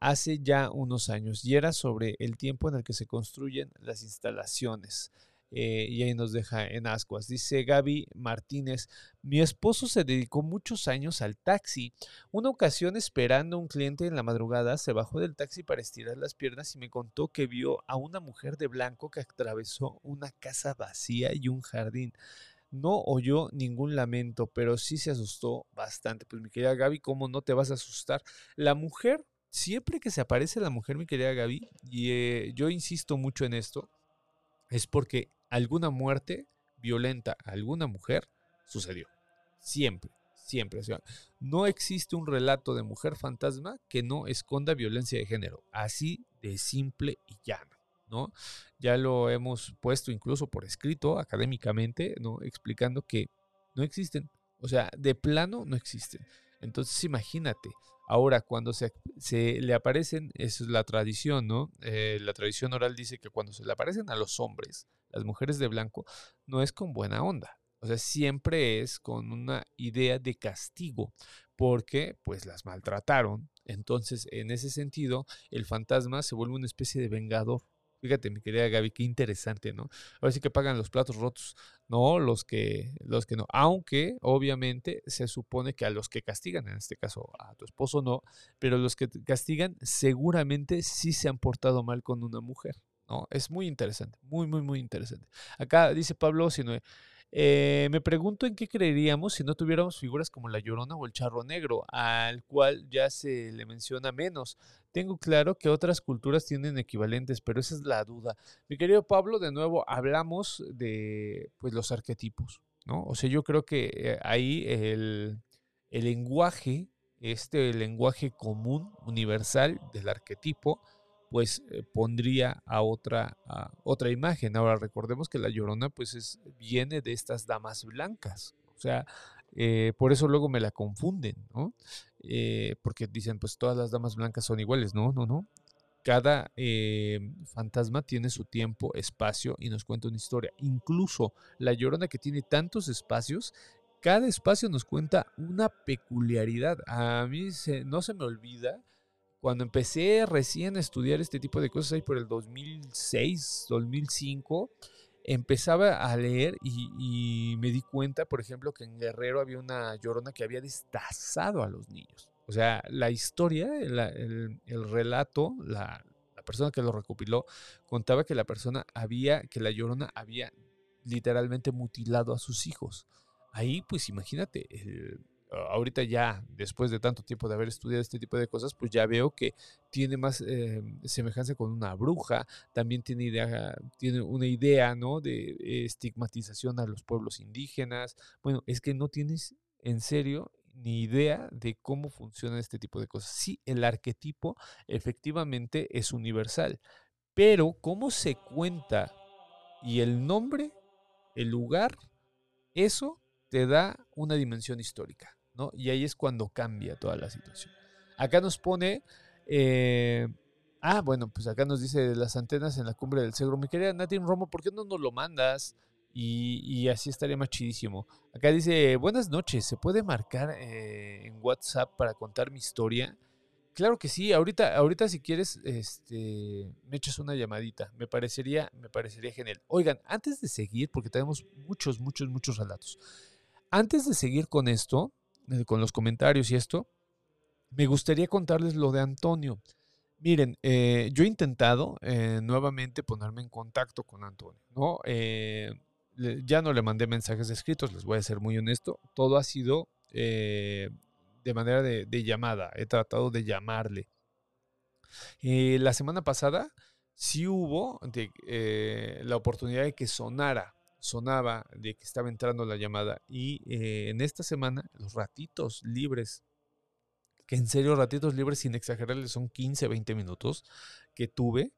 hace ya unos años y era sobre el tiempo en el que se construyen las instalaciones. Eh, y ahí nos deja en ascuas. Dice Gaby Martínez, mi esposo se dedicó muchos años al taxi. Una ocasión esperando a un cliente en la madrugada, se bajó del taxi para estirar las piernas y me contó que vio a una mujer de blanco que atravesó una casa vacía y un jardín. No oyó ningún lamento, pero sí se asustó bastante. Pues mi querida Gaby, ¿cómo no te vas a asustar? La mujer siempre que se aparece la mujer, mi querida Gaby, y eh, yo insisto mucho en esto, es porque alguna muerte violenta a alguna mujer sucedió. Siempre, siempre. no existe un relato de mujer fantasma que no esconda violencia de género. Así de simple y llano. ¿no? Ya lo hemos puesto incluso por escrito académicamente, ¿no? Explicando que no existen. O sea, de plano no existen. Entonces imagínate, ahora cuando se, se le aparecen, eso es la tradición, ¿no? Eh, la tradición oral dice que cuando se le aparecen a los hombres, las mujeres de blanco, no es con buena onda. O sea, siempre es con una idea de castigo, porque pues las maltrataron. Entonces, en ese sentido, el fantasma se vuelve una especie de vengador. Fíjate, mi querida Gaby, qué interesante, ¿no? Ahora sí que pagan los platos rotos, no los que, los que no. Aunque, obviamente, se supone que a los que castigan, en este caso a tu esposo no, pero los que castigan seguramente sí se han portado mal con una mujer, ¿no? Es muy interesante, muy, muy, muy interesante. Acá dice Pablo Sinoe, eh, me pregunto en qué creeríamos si no tuviéramos figuras como la Llorona o el Charro Negro, al cual ya se le menciona menos. Tengo claro que otras culturas tienen equivalentes, pero esa es la duda. Mi querido Pablo, de nuevo hablamos de pues, los arquetipos, ¿no? O sea, yo creo que eh, ahí el, el lenguaje, este lenguaje común, universal del arquetipo, pues eh, pondría a otra, otra imagen. Ahora recordemos que la llorona pues es, viene de estas damas blancas, o sea, eh, por eso luego me la confunden, ¿no? Eh, porque dicen pues todas las damas blancas son iguales, no, no, no. Cada fantasma tiene su tiempo, espacio y nos cuenta una historia. Incluso la llorona que tiene tantos espacios cada espacio nos cuenta una peculiaridad. A mí no se me olvida cuando empecé recién a estudiar este tipo de cosas, ahí por el 2006, 2005, empezaba a leer y, me di cuenta, por ejemplo, que en Guerrero había una llorona que había destazado a los niños. O sea, la historia, el, relato, la, persona que lo recopiló, contaba que la persona había, que la llorona había literalmente mutilado a sus hijos. Ahí, pues imagínate, el, ahorita ya, después de tanto tiempo de haber estudiado este tipo de cosas, pues ya veo que tiene más eh, semejanza con una bruja, también tiene, idea, tiene una idea, ¿no? De estigmatización a los pueblos indígenas. Bueno, es que no tienes en serio ni idea de cómo funciona este tipo de cosas. Sí, el arquetipo efectivamente es universal, pero cómo se cuenta y el nombre, el lugar, eso te da una dimensión histórica. Y ahí es cuando cambia toda la situación. Acá nos pone, eh, ah, bueno, pues acá nos dice las antenas en la cumbre del Segro. Mi querida Natin Romo, ¿por qué no nos lo mandas? Y, así estaría más chidísimo. Acá dice, buenas noches, ¿se puede marcar eh, en WhatsApp para contar mi historia? Claro que sí, ahorita, ahorita si quieres, este, me echas una llamadita. Me parecería, me parecería genial. Oigan, antes de seguir, porque tenemos muchos, muchos, muchos relatos. Antes de seguir con esto, eh, con los comentarios y esto, me gustaría contarles lo de Antonio. Miren, eh, yo he intentado eh, nuevamente ponerme en contacto con Antonio, ¿no? ya no le mandé mensajes escritos, les voy a ser muy honesto. Todo ha sido de manera de, llamada. He tratado de llamarle. la semana pasada sí hubo la oportunidad de que sonara sonaba de que estaba entrando la llamada. Y eh, en esta semana, los ratitos libres, que en serio ratitos libres, sin exagerarles, son 15, 20 minutos que tuve,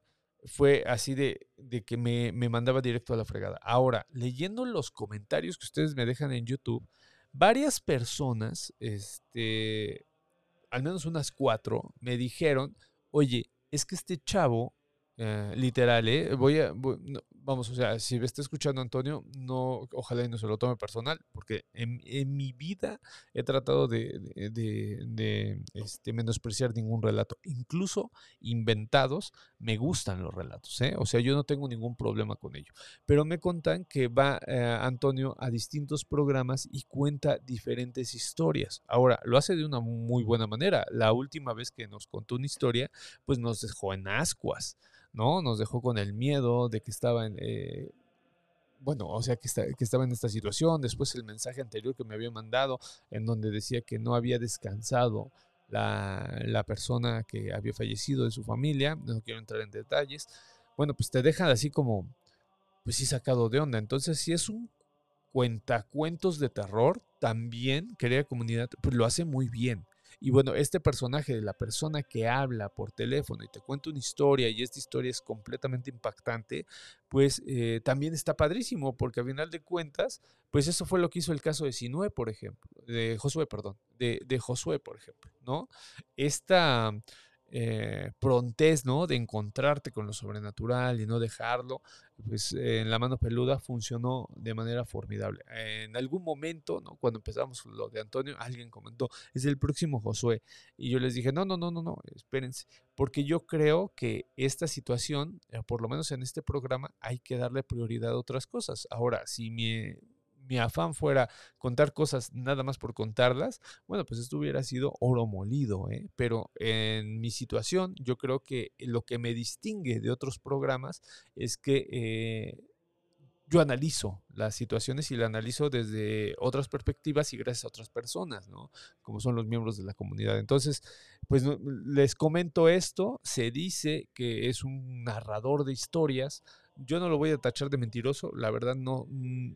fue así de, de que me, me, mandaba directo a la fregada. Ahora, leyendo los comentarios que ustedes me dejan en YouTube, varias personas, este, al menos unas cuatro, me dijeron, oye, es que este chavo, eh, literal, eh, voy a, vamos, o sea, si me está escuchando Antonio, no, ojalá y no se lo tome personal, porque en, mi vida he tratado de, de, este, menospreciar ningún relato. Incluso inventados, me gustan los relatos, ¿eh? O sea, yo no tengo ningún problema con ello. Pero me contan que va eh, Antonio a distintos programas y cuenta diferentes historias. Ahora, lo hace de una muy buena manera. La última vez que nos contó una historia, pues nos dejó en ascuas. ¿no? Nos dejó con el miedo de que estaba en, eh, bueno, o sea, que, que, estaba en esta situación. Después el mensaje anterior que me había mandado, en donde decía que no había descansado la, persona que había fallecido de su familia. No quiero entrar en detalles. Bueno, pues te deja así como, pues sí, sacado de onda. Entonces, si es un cuentacuentos de terror, también, querida comunidad, pues lo hace muy bien. Y bueno, este personaje de la persona que habla por teléfono y te cuenta una historia y esta historia es completamente impactante, pues eh, también está padrísimo, porque a final de cuentas, pues eso fue lo que hizo el caso de Sinue, por ejemplo, de Josué, perdón, de, de Josué, por ejemplo, ¿no? Esta eh, prontés, ¿no? De encontrarte con lo sobrenatural y no dejarlo, pues en la mano peluda funcionó de manera formidable. En algún momento, ¿no? Cuando empezamos lo de Antonio, alguien comentó, es el próximo Josué. Y yo les dije, no, no, no, no, no, espérense, porque yo creo que esta situación, eh, por lo menos en este programa, hay que darle prioridad a otras cosas. Ahora, si mi mi afán fuera contar cosas nada más por contarlas, bueno, pues esto hubiera sido oro molido, ¿eh? pero en mi situación yo creo que lo que me distingue de otros programas es que eh, yo analizo las situaciones y la analizo desde otras perspectivas y gracias a otras personas, ¿no? Como son los miembros de la comunidad. Entonces, pues les comento esto, se dice que es un narrador de historias, yo no lo voy a tachar de mentiroso, la verdad no, mm,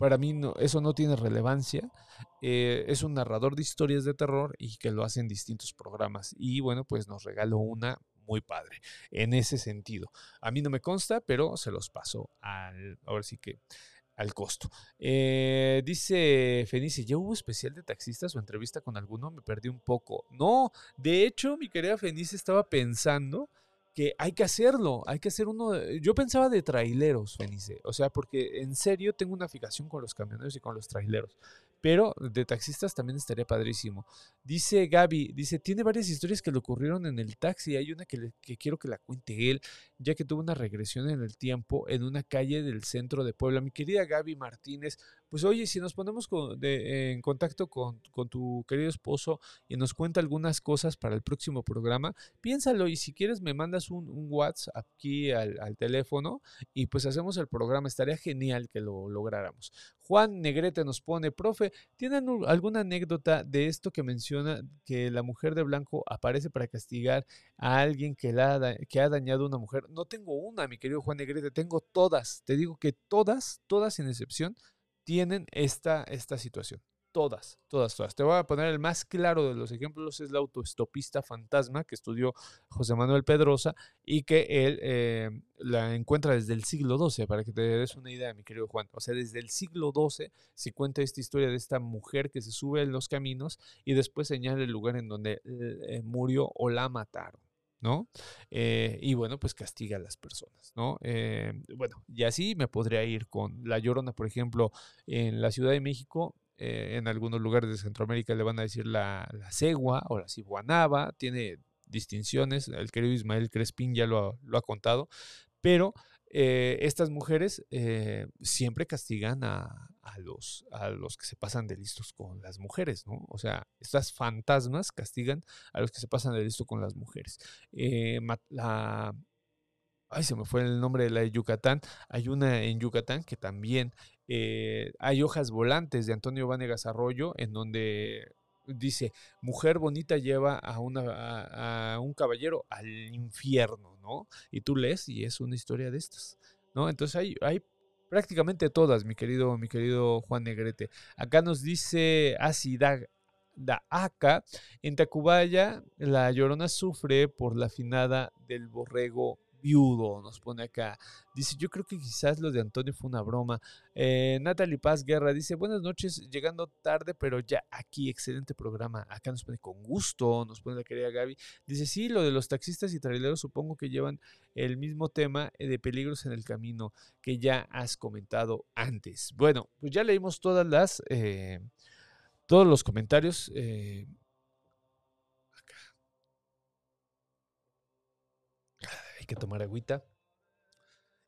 para mí no, eso no tiene relevancia. Eh, es un narrador de historias de terror y que lo hace en distintos programas. Y bueno, pues nos regaló una muy padre en ese sentido. A mí no me consta, pero se los paso al, ahora sí que al costo. Eh, dice Fenice, ¿ya hubo especial de taxistas o entrevista con alguno? Me perdí un poco. No, de hecho, mi querida Fenice estaba pensando que hay que hacerlo, hay que hacer uno. yo pensaba de traileros, Fenice, o sea, porque en serio tengo una fijación con los camioneros y con los traileros pero de taxistas también estaría padrísimo. Dice Gaby, dice, tiene varias historias que le ocurrieron en el taxi. Hay una que, quiero que la cuente él, ya que tuvo una regresión en el tiempo en una calle del centro de Puebla. Mi querida Gaby Martínez, pues oye, si nos ponemos en contacto con, tu querido esposo y nos cuenta algunas cosas para el próximo programa, piénsalo y si quieres me mandas un, WhatsApp aquí al, al, teléfono y pues hacemos el programa. Estaría genial que lo lográramos. Juan Negrete nos pone, profe, ¿tienen alguna anécdota de esto que menciona que la mujer de blanco aparece para castigar a alguien que, la, que ha dañado a una mujer? No tengo una, mi querido Juan Negrete, tengo todas. Te digo que todas, todas sin excepción, tienen esta, esta situación. Todas, todas, todas. Te voy a poner el más claro de los ejemplos, es la autoestopista fantasma que estudió José Manuel Pedrosa y que él eh, la encuentra desde el siglo XII, para que te des una idea, mi querido Juan. O sea, desde el siglo XII se cuenta esta historia de esta mujer que se sube en los caminos y después señala el lugar en donde eh, murió o la mataron. ¿No? Eh, y bueno, pues castiga a las personas, ¿no? bueno, y así me podría ir con La Llorona, por ejemplo, en la Ciudad de México, eh, en algunos lugares de Centroamérica le van a decir la, la cegua o la ciguanaba, tiene distinciones, el querido Ismael Crespín ya lo, ha contado, pero eh, estas mujeres eh, siempre castigan a, los, a los que se pasan de listos con las mujeres, ¿no? O sea, estas fantasmas castigan a los que se pasan de listo con las mujeres. la, ay, se me fue el nombre de la de Yucatán. Hay una en Yucatán que también eh, hay hojas volantes de Antonio Vanegas Arroyo en donde dice, mujer bonita lleva a, una, a, un caballero al infierno, ¿no? Y tú lees y es una historia de estas, ¿no? Entonces hay, hay prácticamente todas, mi querido, mi querido Juan Negrete. Acá nos dice Asida da Aca, en Tacubaya la llorona sufre por la finada del borrego viudo, nos pone acá. Dice, yo creo que quizás lo de Antonio fue una broma. Eh, Natalie Paz Guerra dice, buenas noches, llegando tarde, pero ya aquí, excelente programa. Acá nos pone con gusto, nos pone la querida Gaby. Dice, sí, lo de los taxistas y traileros supongo que llevan el mismo tema de peligros en el camino que ya has comentado antes. Bueno, pues ya leímos todas las... Eh, todos los comentarios. Eh, que tomar agüita.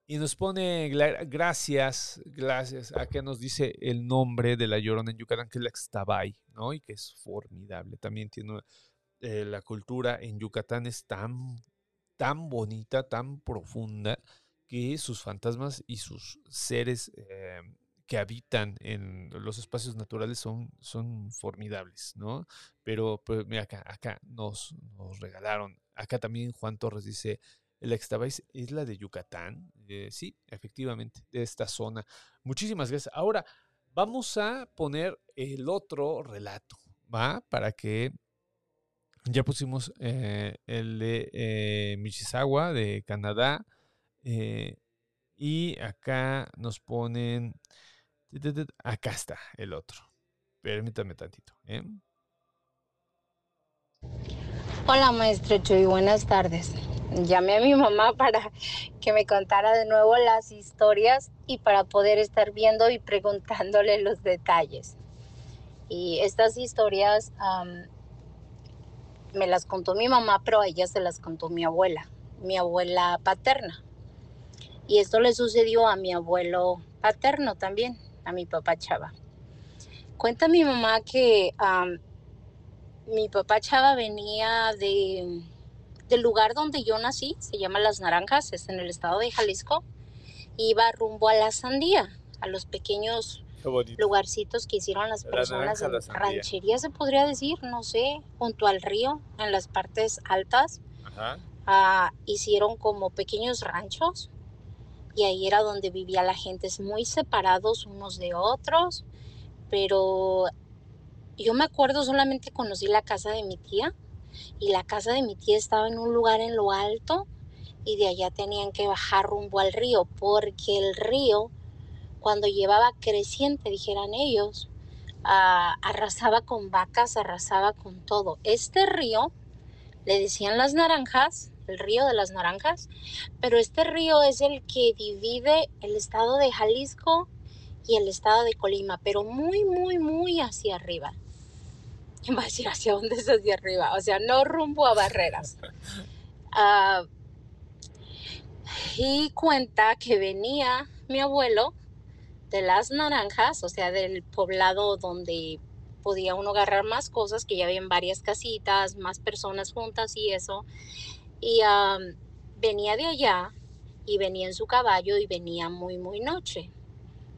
Y nos pone gracias, gracias a que nos dice el nombre de la llorona en Yucatán, que es la Xtabay, ¿no? Y que es formidable. También tiene eh, la cultura en Yucatán es tan, tan bonita, tan profunda, que sus fantasmas y sus seres eh, que habitan en los espacios naturales son, son formidables, ¿no? Pero, pues, mira, acá, acá nos, nos regalaron, acá también Juan Torres dice, el Extabais es la de Yucatán. Eh, sí, efectivamente, de esta zona. Muchísimas gracias. Ahora, vamos a poner el otro relato, ¿va? Para que Ya pusimos eh, el de eh, de Canadá. eh, y acá nos ponen. Acá está el otro. Permítame tantito. Hola maestro Chuy, buenas tardes. Llamé a mi mamá para que me contara de nuevo las historias y para poder estar viendo y preguntándole los detalles. Y estas historias me las contó mi mamá, pero a ella se las contó mi abuela, mi abuela paterna. Y esto le sucedió a mi abuelo paterno también, a mi papá Chava. Cuenta mi mamá que mi papá Chava venía de, del lugar donde yo nací, se llama Las Naranjas, es en el estado de Jalisco, iba rumbo a la Sandía, a los pequeños lugarcitos que hicieron las La personas naranja, la sandía. ranchería, se podría decir, no sé, junto al río, en las partes altas, Ajá. ah, hicieron como pequeños ranchos y ahí era donde vivía la gente, es muy separados unos de otros, pero yo me acuerdo solamente conocí la casa de mi tía y la casa de mi tía estaba en un lugar en lo alto y de allá tenían que bajar rumbo al río porque el río cuando llevaba creciente, dijeran ellos, ah, arrasaba con vacas, arrasaba con todo. Este río le decían las naranjas, el río de las naranjas, pero este río es el que divide el estado de Jalisco y el estado de Colima, pero muy, muy, muy hacia arriba. Va a decir hacia dónde es hacia arriba, o sea, no rumbo a barreras. Ah, y cuenta que venía mi abuelo de las naranjas, o sea, del poblado donde podía uno agarrar más cosas, que ya habían varias casitas, más personas juntas y eso. Y venía de allá y venía en su caballo y venía muy, muy noche.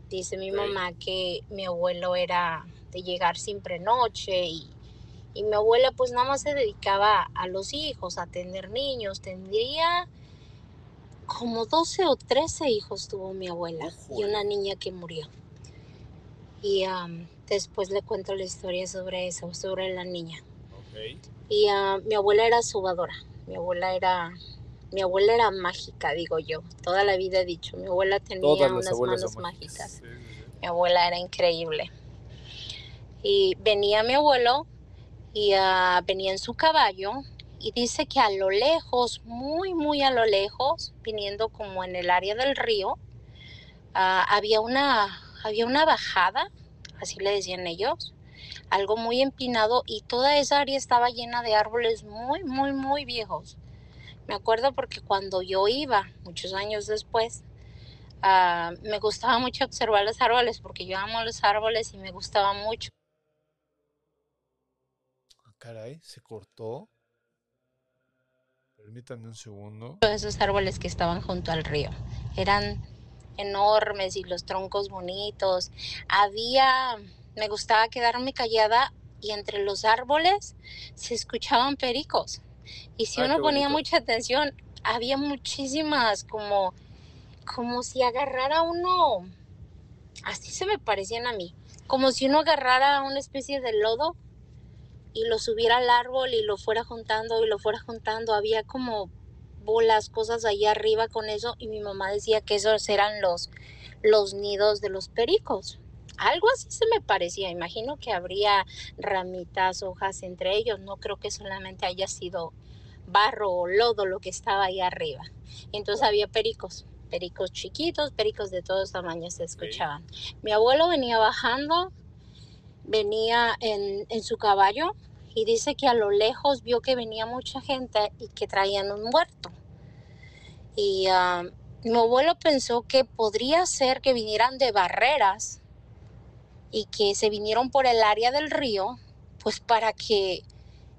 Dice mi mamá que mi abuelo era de llegar siempre noche y, y mi abuela pues nada más se dedicaba a los hijos, a tener niños. Tendría como 12 o 13 hijos tuvo mi abuela y una niña que murió. Y am, después le cuento la historia sobre eso, sobre la niña. Y ah, mi abuela era subadora. Mi abuela era, mi abuela era mágica, digo yo. Toda la vida he dicho, mi abuela tenía unas manos mágicas. sí, sí. Mi abuela era increíble. Y venía mi abuelo y ah, venía en su caballo y dice que a lo lejos, muy, muy a lo lejos, viniendo como en el área del río, ah, había, una, había una bajada, así le decían ellos, algo muy empinado y toda esa área estaba llena de árboles muy, muy, muy viejos. Me acuerdo porque cuando yo iba, muchos años después, ah, me gustaba mucho observar los árboles porque yo amo los árboles y me gustaba mucho Caray, se cortó. Permítanme un segundo. esos árboles que estaban junto al río. Eran enormes y los troncos bonitos. Había, me gustaba quedarme callada y entre los árboles se escuchaban pericos. Y si Ay, uno ponía mucha atención, había muchísimas como, como si agarrara uno, así se me parecían a mí, como si uno agarrara una especie de lodo y lo subiera al árbol y lo fuera juntando y lo fuera juntando. Había como bolas, cosas allá arriba con eso y mi mamá decía que esos eran los, los nidos de los pericos. Algo así se me parecía. Imagino que habría ramitas, hojas entre ellos. No creo que solamente haya sido barro o lodo lo que estaba ahí arriba. Entonces había pericos, pericos chiquitos, pericos de todos tamaños se escuchaban. Mi abuelo venía bajando, venía en, en su caballo y dice que a lo lejos vio que venía mucha gente y que traían un muerto. Y mi abuelo pensó que podría ser que vinieran de barreras y que se vinieron por el área del río, pues para que,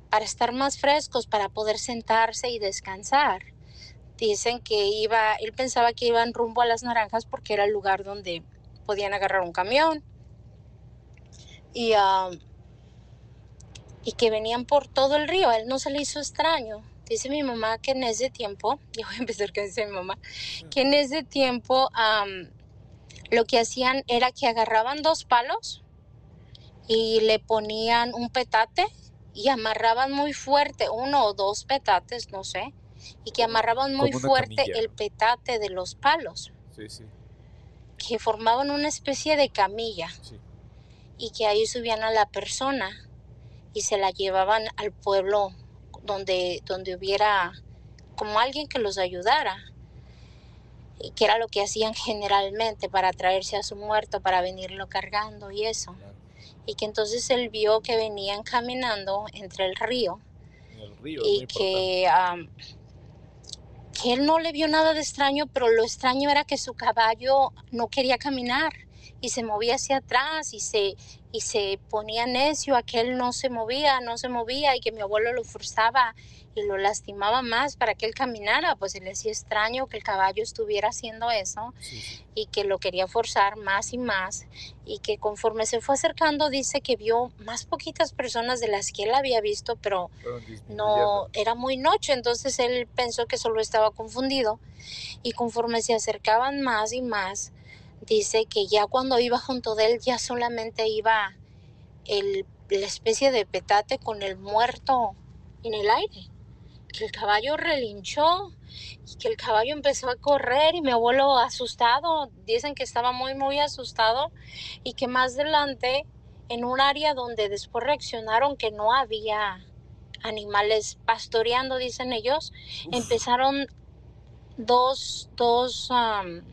para estar más frescos, para poder sentarse y descansar. Dicen que iba, él pensaba que iban rumbo a las naranjas porque era el lugar donde podían agarrar un camión. Y, y que venían por todo el río. A él no se le hizo extraño. Dice mi mamá que en ese tiempo, yo voy a empezar con dice mi mamá, que en ese tiempo am, lo que hacían era que agarraban dos palos y le ponían un petate y amarraban muy fuerte, uno o dos petates, no sé, y que amarraban muy fuerte camilla. el petate de los palos, Sí, sí, que formaban una especie de camilla sí. Y que ahí subían a la persona y se la llevaban al pueblo donde, donde hubiera como alguien que los ayudara. Y que era lo que hacían generalmente para traerse a su muerto, para venirlo cargando y eso. Y que entonces él vio que venían caminando entre el río el y que, am, que él no le vio nada de extraño, pero lo extraño era que su caballo no quería caminar y se movía hacia atrás y se, y se ponía necio a que él no se movía, no se movía y que mi abuelo lo forzaba y lo lastimaba más para que él caminara, pues se le hacía extraño que el caballo estuviera haciendo eso Sí, sí. y que lo quería forzar más y más y que conforme se fue acercando dice que vio más poquitas personas de las que él había visto, pero no era muy noche, entonces él pensó que solo estaba confundido y conforme se acercaban más y más, dice que ya cuando iba junto de él ya solamente iba el, la especie de petate con el muerto en el aire, que el caballo relinchó y que el caballo empezó a correr y mi abuelo asustado, dicen que estaba muy muy asustado y que más adelante en un área donde después reaccionaron que no había animales pastoreando, dicen ellos, Uf, empezaron dos, dos, am,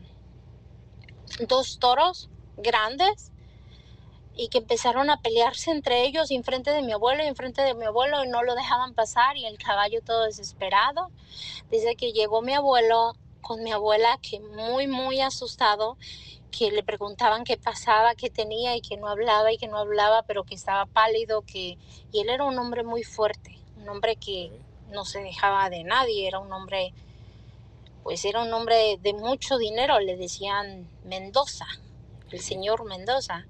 dos toros grandes y que empezaron a pelearse entre ellos y enfrente de mi abuelo y enfrente de mi abuelo y no lo dejaban pasar y el caballo todo desesperado. Dice que llegó mi abuelo con mi abuela que muy, muy asustado, que le preguntaban qué pasaba, qué tenía y que no hablaba y que no hablaba, pero que estaba pálido, que... y él era un hombre muy fuerte, un hombre que no se dejaba de nadie, era un hombre, pues era un hombre de mucho dinero, le decían Mendoza, el señor Mendoza.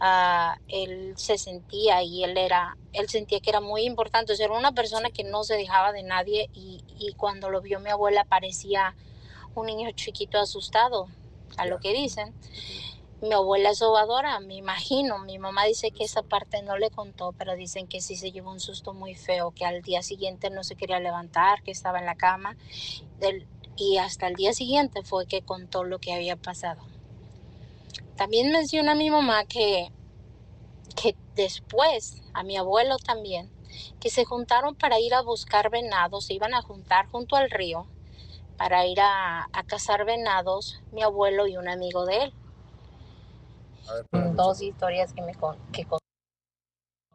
Ah, él se sentía y él era, él sentía que era muy importante, o sea, era una persona que no se dejaba de nadie y, y cuando lo vio mi abuela parecía un niño chiquito asustado, a lo que dicen. Mi abuela es sobadora, me imagino. Mi mamá dice que esa parte no le contó, pero dicen que sí se llevó un susto muy feo, que al día siguiente no se quería levantar, que estaba en la cama. Del- y hasta el día siguiente fue que contó lo que había pasado. También menciona mi mamá que, que después, a mi abuelo también, que se juntaron para ir a buscar venados, se iban a juntar junto al río para ir a, a cazar venados, mi abuelo y un amigo de él. A ver, dos historias que me con, que con-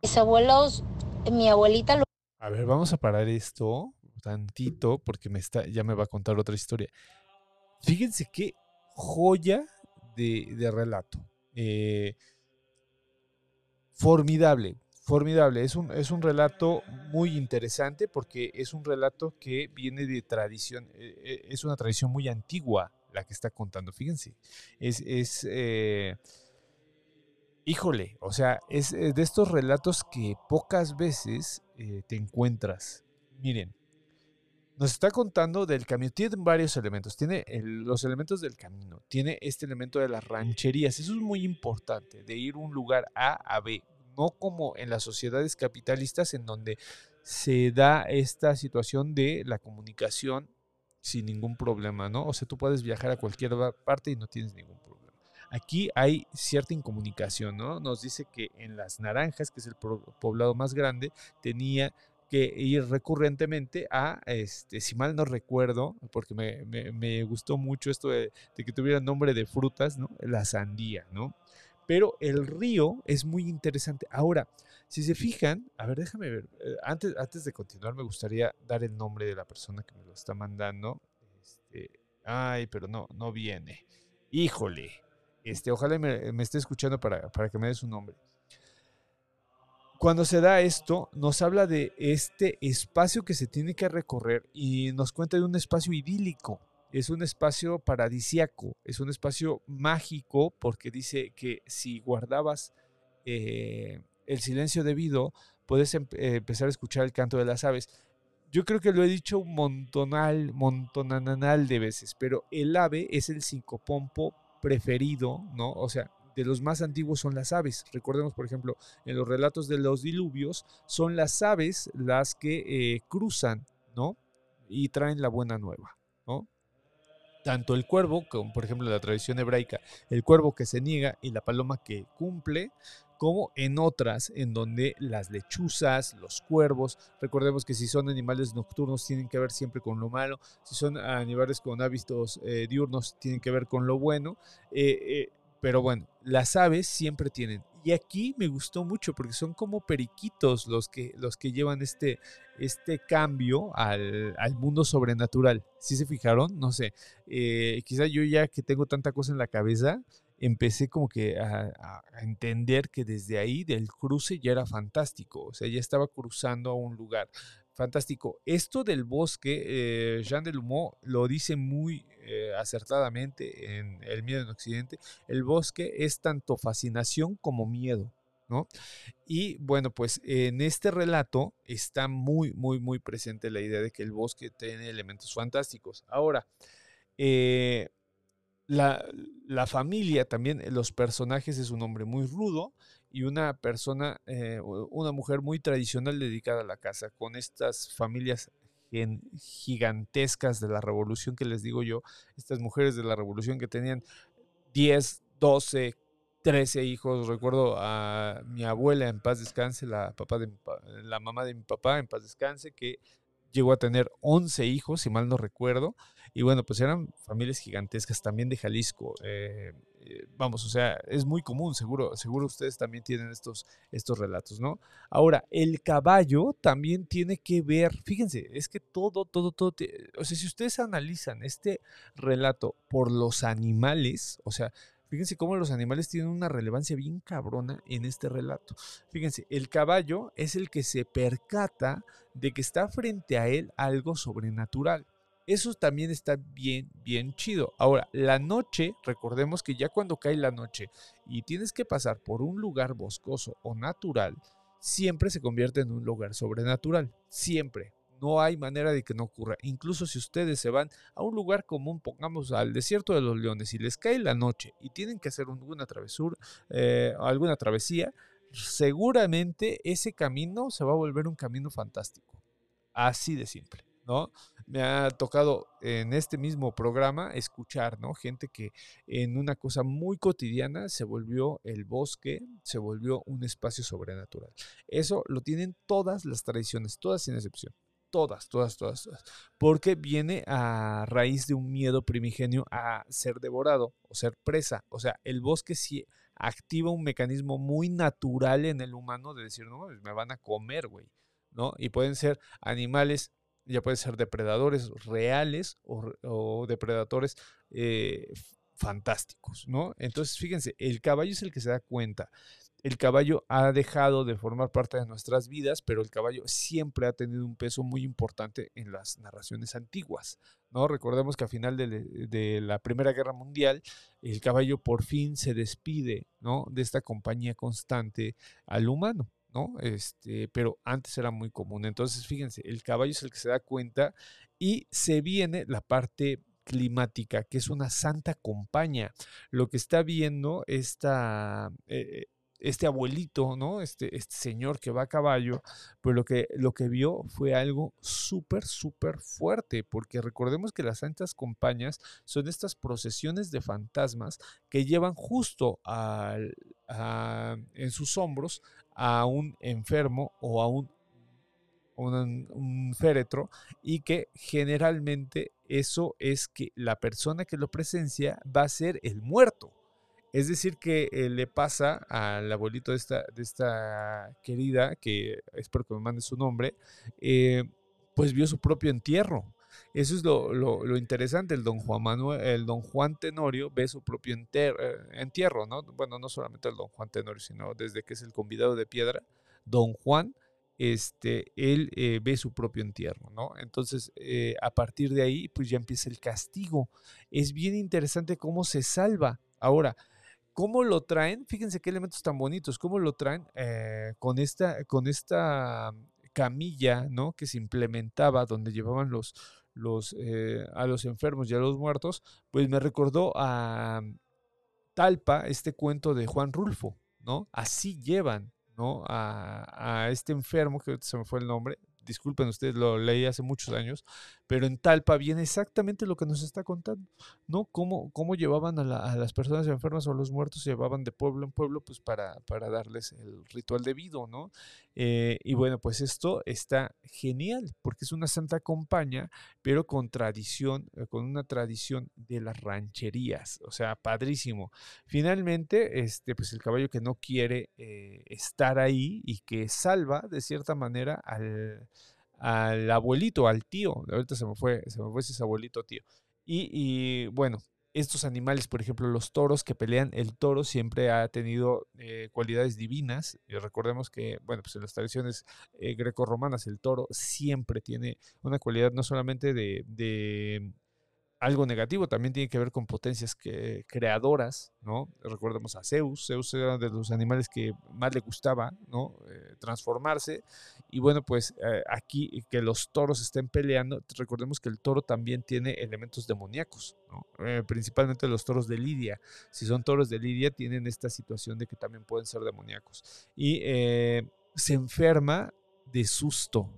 mis abuelos mi abuelita lo A ver, vamos a parar esto tantito porque me está, ya me va a contar otra historia. Fíjense qué joya de, de relato. Eh, formidable, formidable. Es un, es un relato muy interesante porque es un relato que viene de tradición, eh, eh, es una tradición muy antigua la que está contando. Fíjense, es, es híjole, o sea, es de estos relatos que pocas veces te encuentras. Miren, nos está contando del camino. Tiene varios elementos. Tiene los elementos del camino. Tiene este elemento de las rancherías. Eso es muy importante, de ir un lugar A a B. No como en las sociedades capitalistas en donde se da esta situación de la comunicación sin ningún problema, ¿no? O sea, tú puedes viajar a cualquier parte y no tienes ningún problema. Aquí hay cierta incomunicación, ¿no? Nos dice que en Las Naranjas, que es el poblado más grande, tenía que ir recurrentemente a, este, si mal no recuerdo, porque me, me- gustó mucho esto de, de que tuviera nombre de frutas, ¿no? La sandía, ¿no? Pero el río es muy interesante. Ahora, si se fijan, a ver, déjame ver, eh, antes, antes de continuar me gustaría dar el nombre de la persona que me lo está mandando. Este, ay, pero no, no viene. Híjole, este, ojalá me, me esté escuchando para, para que me dé su nombre cuando se da esto, nos habla de este espacio que se tiene que recorrer y nos cuenta de un espacio idílico. Es un espacio paradisiaco, es un espacio mágico porque dice que si guardabas eh, el silencio debido, puedes em- eh, empezar a escuchar el canto de las aves. Yo creo que lo he dicho un montonal, montonanal de veces, pero el ave es el sincopompo preferido, ¿no? O sea, de los más antiguos son las aves. Recordemos, por ejemplo, en los relatos de los diluvios, son las aves las que eh, cruzan, ¿no? Y traen la buena nueva. Tanto el cuervo, como por ejemplo la tradición hebraica, el cuervo que se niega y la paloma que cumple, como en otras en donde las lechuzas, los cuervos, recordemos que si son animales nocturnos tienen que ver siempre con lo malo, si son animales con hábitos eh, diurnos tienen que ver con lo bueno, eh, pero bueno, las aves siempre tienen. Y aquí me gustó mucho porque son como periquitos los que, los que llevan este, este cambio al, mundo sobrenatural. ¿Sí se fijaron? No sé. quizá yo ya que tengo tanta cosa en la cabeza, empecé como que a, entender que desde ahí del cruce ya era fantástico, o sea, ya estaba cruzando a un lugar fantástico. Esto del bosque, eh, Jean de Lumeau lo dice muy eh, acertadamente en El miedo en Occidente, el bosque es tanto fascinación como miedo. ¿No? Y bueno, pues en este relato está muy, muy, muy presente la idea de que el bosque tiene elementos fantásticos. Ahora, eh, la, la, familia también, los personajes es un hombre muy rudo y una persona, eh, una mujer muy tradicional dedicada a la casa, con estas familias gigantescas de la revolución que les digo yo, estas mujeres de la revolución que tenían 10, 12, 13 hijos. Recuerdo a mi abuela en paz descanse, la, papá de la mamá de mi papá en paz descanse, que llegó a tener 11 hijos, si mal no recuerdo, y bueno, pues eran familias gigantescas también de Jalisco. Eh, eh, vamos, o sea, es muy común, seguro, seguro ustedes también tienen estos, estos relatos, ¿no? Ahora, el caballo también tiene que ver, fíjense, es que todo, todo, todo, o sea, si ustedes analizan este relato por los animales, o sea, Fíjense cómo los animales tienen una relevancia bien cabrona en este relato. Fíjense, el caballo es el que se percata de que está frente a él algo sobrenatural. Eso también está bien, bien chido. Ahora, la noche, recordemos que ya cuando cae la noche y tienes que pasar por un lugar boscoso o natural, siempre se convierte en un lugar sobrenatural. Siempre. No hay manera de que no ocurra. Incluso si ustedes se van a un lugar común, pongamos al desierto de los leones, y les cae la noche y tienen que hacer alguna travesura, eh, alguna travesía, seguramente ese camino se va a volver un camino fantástico. Así de simple. ¿No? Me ha tocado en este mismo programa escuchar, ¿no? Gente que en una cosa muy cotidiana se volvió el bosque, se volvió un espacio sobrenatural. Eso lo tienen todas las tradiciones, todas sin excepción. Todas, todas, todas, todas. Porque viene a raíz de un miedo primigenio a ser devorado o ser presa. O sea, el bosque sí activa un mecanismo muy natural en el humano de decir, no, me van a comer, güey. ¿no? Y pueden ser animales, ya pueden ser depredadores reales o, depredadores eh, fantásticos, ¿no? Entonces, fíjense, el caballo es el que se da cuenta el caballo ha dejado de formar parte de nuestras vidas, pero el caballo siempre ha tenido un peso muy importante en las narraciones antiguas. ¿no? Recordemos que a final de, la Primera Guerra Mundial, el caballo por fin se despide ¿no? de esta compañía constante al humano. ¿No? Este, pero antes era muy común. Entonces, fíjense, el caballo es el que se da cuenta y se viene la parte climática, que es una santa compañía. Lo que está viendo esta, eh, este abuelito, ¿no? Este, este señor que va a caballo, pues lo que, lo que vio fue algo súper, súper fuerte, porque recordemos que las santas compañías son estas procesiones de fantasmas que llevan justo en sus hombros a un enfermo o a un, un, féretro y que generalmente eso es que la persona que lo presencia va a ser el muerto. Es decir, que eh, le pasa al abuelito de esta, de esta querida, que espero que me mande su nombre, eh, pues vio su propio entierro. Eso es lo, interesante, el don Juan Manuel, el don Juan Tenorio ve su propio eh, entierro, ¿no? Bueno, no solamente el don Juan Tenorio, sino desde que es el convidado de piedra, don Juan, este, él ve su propio entierro, ¿no? Entonces, a partir de ahí, pues ya empieza el castigo. Es bien interesante cómo se salva. Ahora, ¿Cómo lo traen? Fíjense qué elementos tan bonitos. ¿Cómo lo traen eh, con, esta, con esta camilla ¿no? que se implementaba donde llevaban los, los, eh, a los enfermos y a los muertos? Pues me recordó a Talpa este cuento de Juan Rulfo, ¿no? Así llevan, ¿no? A, a este enfermo, que se me fue el nombre, disculpen ustedes, lo leí hace muchos años, pero en Talpa viene exactamente lo que nos está contando, ¿no? Cómo, cómo llevaban a, las personas enfermas o a los muertos, llevaban de pueblo en pueblo, pues para, para darles el ritual debido, ¿no? Eh, y bueno, pues esto está genial, porque es una santa compañía, pero con tradición, eh, con una tradición de las rancherías, o sea, padrísimo. Finalmente, este, pues el caballo que no quiere eh, estar ahí y que salva de cierta manera al al abuelito, al tío. Ahorita se me fue, se me fue ese abuelito tío. Y, bueno, estos animales, por ejemplo, los toros que pelean, el toro siempre ha tenido eh, cualidades divinas. Y recordemos que, bueno, pues en las tradiciones eh, greco-romanas, el toro siempre tiene una cualidad no solamente de algo negativo, también tiene que ver con potencias que, creadoras, ¿no? Recordemos a Zeus, Zeus era de los animales que más le gustaba, ¿no? Eh, transformarse, y bueno, pues eh, aquí que los toros estén peleando, recordemos que el toro también tiene elementos demoníacos, ¿no? Eh, principalmente los toros de Lidia, si son toros de Lidia tienen esta situación de que también pueden ser demoníacos, y se enferma de susto,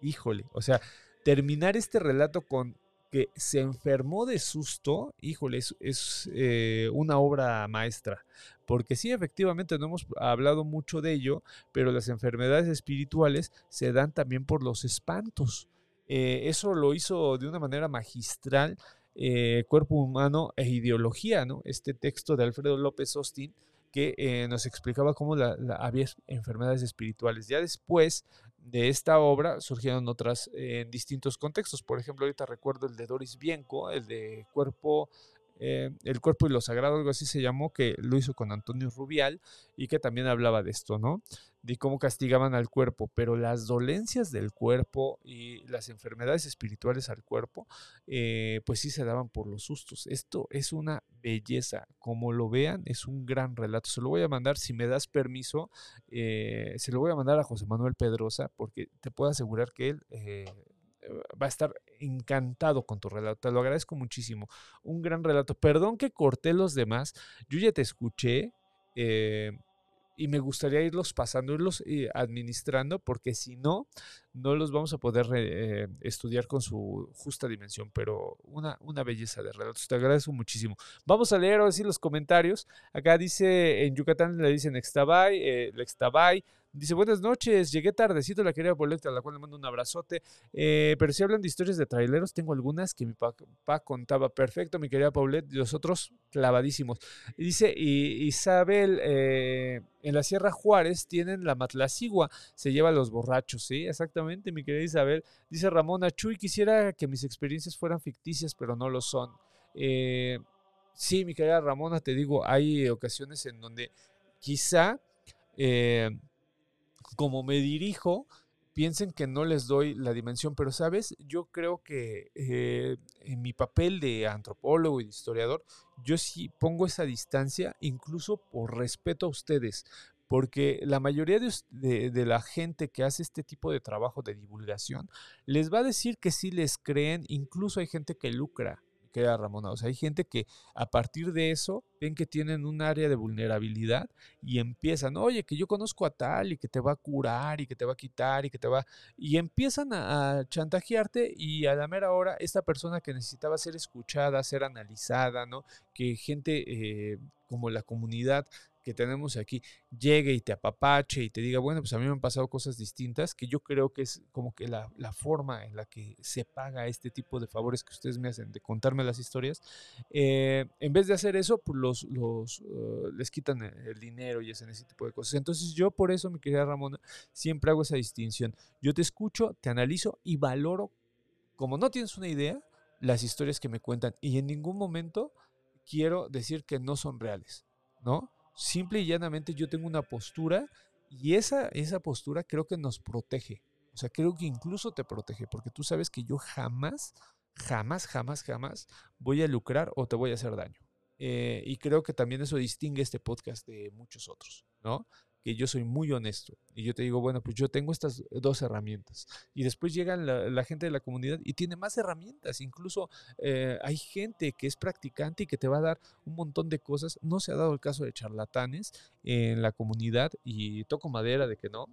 híjole, o sea, terminar este relato con que se enfermó de susto, híjole, es, eh, una obra maestra. Porque sí, efectivamente, no hemos hablado mucho de ello, pero las enfermedades espirituales se dan también por los espantos. Eh, eso lo hizo de una manera magistral eh, Cuerpo Humano e Ideología, ¿no? Este texto de Alfredo López Austin que nos explicaba cómo había enfermedades espirituales. Ya después de esta obra surgieron otras en distintos contextos. Por ejemplo, ahorita recuerdo el de Doris Bienco, el de Cuerpo, eh, El Cuerpo y lo Sagrado, algo así se llamó, que lo hizo con Antonio Rubial y que también hablaba de esto, ¿no? De cómo castigaban al cuerpo, pero las dolencias del cuerpo y las enfermedades espirituales al cuerpo, eh, pues sí se daban por los sustos. Esto es una belleza, como lo vean, es un gran relato. Se lo voy a mandar, si me das permiso, eh, se lo voy a mandar a José Manuel Pedrosa, porque te puedo asegurar que él... Eh, va a estar encantado con tu relato. Te lo agradezco muchísimo. Un gran relato. Perdón que corté los demás. Yo ya te escuché y me gustaría irlos pasando, irlos eh, administrando, porque si no, no los vamos a poder eh, estudiar con su justa dimensión, pero una, una belleza de relatos. Te agradezco muchísimo. Vamos a leer ahora sí los comentarios. Acá dice, en Yucatán le dicen Extabay, eh, Lextabay, Dice, buenas noches, llegué tardecito la querida Paulette, a la cual le mando un abrazote. Eh, pero si hablan de historias de traileros, tengo algunas que mi papá contaba perfecto, mi querida Paulette, y los otros clavadísimos. Dice, y Isabel, eh, en la Sierra Juárez tienen la matlacigua, se lleva a los borrachos, ¿sí? Exactamente, mi querida Isabel. Dice Ramona, Chuy, quisiera que mis experiencias fueran ficticias, pero no lo son. Eh, sí, mi querida Ramona, te digo, hay ocasiones en donde quizá como me dirijo, piensen que no les doy la dimensión, pero sabes, yo creo que eh, en mi papel de antropólogo y de historiador, yo sí pongo esa distancia, incluso por respeto a ustedes, porque la mayoría de, la gente que hace este tipo de trabajo de divulgación les va a decir que sí les creen, incluso hay gente que lucra queda Ramona. O sea, hay gente que a partir de eso ven que tienen un área de vulnerabilidad y empiezan, oye, que yo conozco a tal y que te va a curar y que te va a quitar y que te va... Y empiezan a, chantajearte y a la mera hora esta persona que necesitaba ser escuchada, ser analizada, ¿no? Que gente eh, como la comunidad que tenemos aquí llegue y te apapache y te diga, bueno, pues a mí me han pasado cosas distintas, que yo creo que es como que la, forma en la que se paga este tipo de favores que ustedes me hacen, de contarme las historias, eh, en vez de hacer eso, pues los, los uh, les quitan el dinero y hacen ese tipo de cosas. Entonces yo por eso, mi querida Ramona, siempre hago esa distinción. Yo te escucho, te analizo y valoro, como no tienes una idea, las historias que me cuentan y en ningún momento quiero decir que no son reales, ¿no? Simple y llanamente yo tengo una postura y esa, esa postura creo que nos protege. O sea, creo que incluso te protege, porque tú sabes que yo jamás, jamás, jamás, jamás voy a lucrar o te voy a hacer daño. Eh, y creo que también eso distingue este podcast de muchos otros, ¿no? Que yo soy muy honesto y yo te digo, bueno, pues yo tengo estas dos herramientas. Y después llega la, gente de la comunidad y tiene más herramientas. Incluso eh, hay gente que es practicante y que te va a dar un montón de cosas. No se ha dado el caso de charlatanes en la comunidad y toco madera de que no.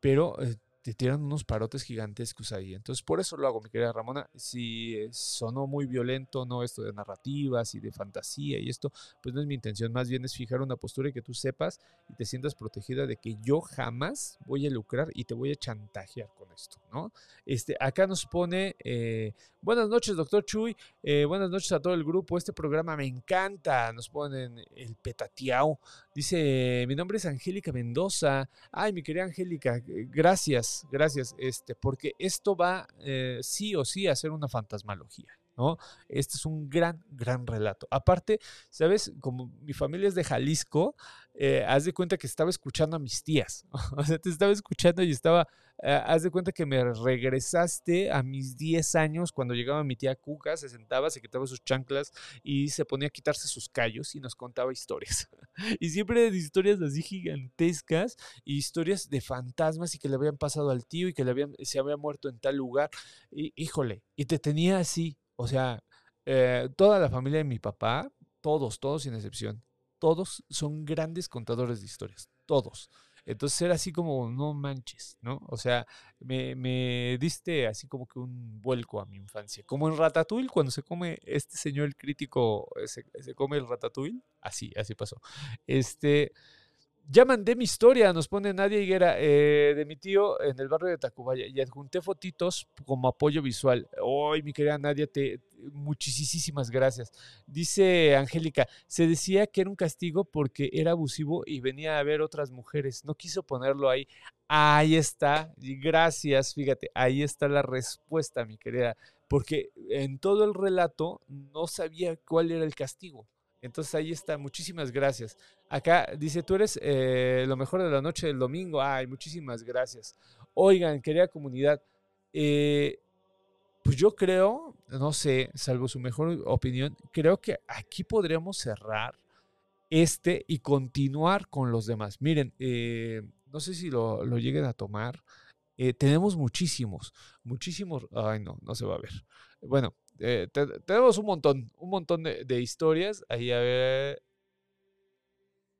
Pero eh, te tiran unos parotes gigantescos ahí. Entonces, por eso lo hago, mi querida Ramona. Si sonó muy violento, no esto de narrativas y de fantasía y esto, pues no es mi intención. Más bien es fijar una postura y que tú sepas y te sientas protegida de que yo jamás voy a lucrar y te voy a chantajear con esto, ¿no? Este, acá nos pone, eh, buenas noches, doctor Chuy. Eh, buenas noches a todo el grupo. Este programa me encanta. Nos ponen el petatiao. Dice, mi nombre es Angélica Mendoza. Ay, mi querida Angélica, gracias, gracias, este, porque esto va eh, sí o sí a ser una fantasmalogía. ¿no? Este es un gran, gran relato. Aparte, ¿sabes? Como mi familia es de Jalisco, eh, haz de cuenta que estaba escuchando a mis tías. o sea, te estaba escuchando y estaba, eh, haz de cuenta que me regresaste a mis 10 años cuando llegaba mi tía Cuca, se sentaba, se quitaba sus chanclas y se ponía a quitarse sus callos y nos contaba historias. y siempre de historias así gigantescas y historias de fantasmas y que le habían pasado al tío y que le habían, se había muerto en tal lugar. Y, híjole, y te tenía así, o sea, eh, toda la familia de mi papá, todos, todos sin excepción, todos son grandes contadores de historias, todos. Entonces era así como, no manches, ¿no? O sea, me, diste así como que un vuelco a mi infancia. Como en Ratatouille, cuando se come este señor, el crítico, se, se come el Ratatouille. Así, así pasó. Este, ya mandé mi historia, nos pone Nadia Higuera, eh, de mi tío en el barrio de Tacubaya y adjunté fotitos como apoyo visual. Hoy, mi querida Nadia, te, muchísimas gracias. Dice Angélica, se decía que era un castigo porque era abusivo y venía a ver otras mujeres. No quiso ponerlo ahí. Ahí está, gracias, fíjate, ahí está la respuesta, mi querida, porque en todo el relato no sabía cuál era el castigo. Entonces ahí está, muchísimas gracias. Acá dice, tú eres eh, lo mejor de la noche del domingo. Ay, muchísimas gracias. Oigan, querida comunidad, eh, pues yo creo, no sé, salvo su mejor opinión, creo que aquí podríamos cerrar este y continuar con los demás. Miren, eh, no sé si lo, lo, lleguen a tomar. tenemos muchísimos, muchísimos. Ay, no, no se va a ver. Bueno, eh, tenemos un montón, un montón de, historias. Ahí a ver.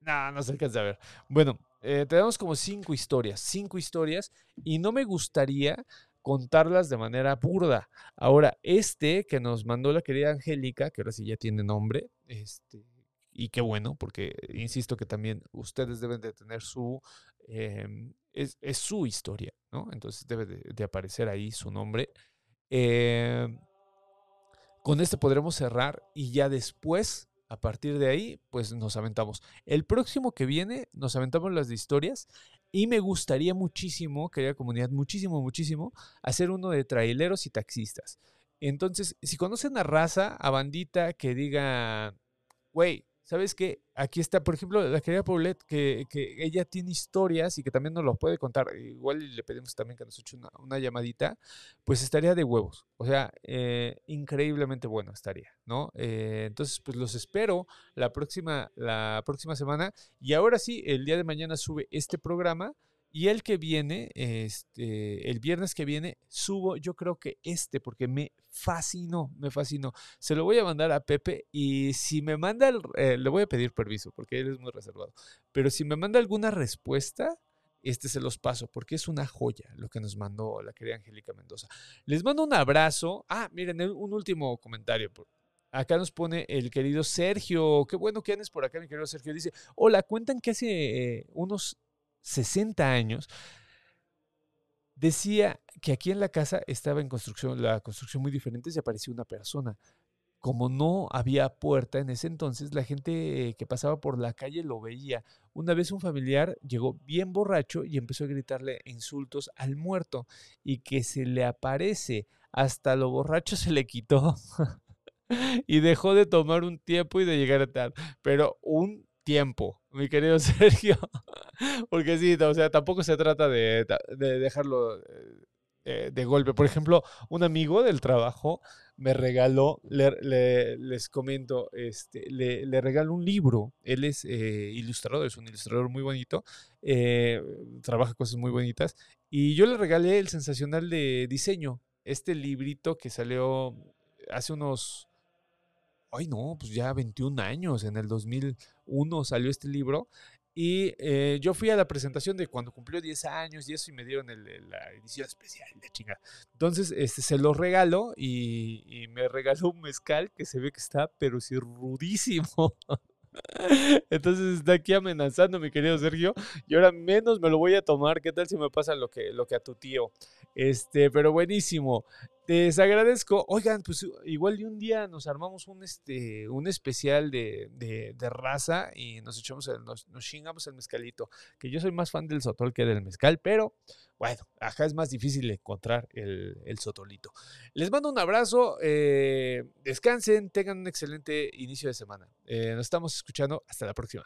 No, no se alcanza a ver. Bueno, eh, tenemos como cinco historias, cinco historias, y no me gustaría contarlas de manera burda. Ahora, este que nos mandó la querida Angélica, que ahora sí ya tiene nombre, este, y qué bueno, porque insisto que también ustedes deben de tener su, em, es, su historia, ¿no? Entonces debe de, aparecer ahí su nombre. Eh, con este podremos cerrar y ya después, a partir de ahí, pues nos aventamos. El próximo que viene, nos aventamos las historias y me gustaría muchísimo, querida comunidad, muchísimo, muchísimo, hacer uno de traileros y taxistas. Entonces, si conocen a raza, a bandita que diga, güey, ¿sabes qué? Aquí está, por ejemplo, la querida Paulette, que, que, ella tiene historias y que también nos lo puede contar. Igual le pedimos también que nos eche una, llamadita, pues estaría de huevos. O sea, eh, increíblemente bueno estaría, ¿no? Eh, entonces, pues los espero la próxima, la próxima semana. Y ahora sí, el día de mañana sube este programa. Y el que viene, este, el viernes que viene, subo yo creo que este, porque me fascinó, me fascinó. Se lo voy a mandar a Pepe y si me manda, eh, le voy a pedir permiso, porque él es muy reservado. Pero si me manda alguna respuesta, este se los paso, porque es una joya lo que nos mandó la querida Angélica Mendoza. Les mando un abrazo. Ah, miren, un último comentario. Acá nos pone el querido Sergio. Qué bueno que andes por acá, mi querido Sergio. Dice, hola, cuentan que hace eh, unos 60 años, decía que aquí en la casa estaba en construcción, la construcción muy diferente, se apareció una persona. Como no había puerta en ese entonces, la gente que pasaba por la calle lo veía. Una vez un familiar llegó bien borracho y empezó a gritarle insultos al muerto y que se le aparece. Hasta lo borracho se le quitó y dejó de tomar un tiempo y de llegar a tarde. Pero un tiempo, mi querido Sergio. Porque sí, o sea, tampoco se trata de, dejarlo eh, eh, de golpe. Por ejemplo, un amigo del trabajo me regaló, les comento, este, le, le, regaló un libro. Él es eh, ilustrador, es un ilustrador muy bonito, trabaja cosas muy bonitas. Y yo le regalé el sensacional de diseño, este librito que salió hace unos, ay no, pues ya 21 años, en el 2001 salió este libro. Y eh, yo fui a la presentación de cuando cumplió 10 años y eso y me dieron la edición especial de chinga. Entonces este, se lo regalo y, y, me regaló un mezcal que se ve que está, pero sí rudísimo. Entonces está aquí amenazando, mi querido Sergio. Y ahora menos me lo voy a tomar. ¿Qué tal si me pasa lo que, lo que a tu tío? Este, pero buenísimo. Les agradezco. Oigan, pues igual de un día nos armamos un, este, un especial de, de, raza y nos echamos, nos, nos, chingamos el mezcalito. Que yo soy más fan del sotol que del mezcal, pero bueno, acá es más difícil encontrar el, el sotolito. Les mando un abrazo, eh, descansen, tengan un excelente inicio de semana. Eh, nos estamos escuchando, hasta la próxima.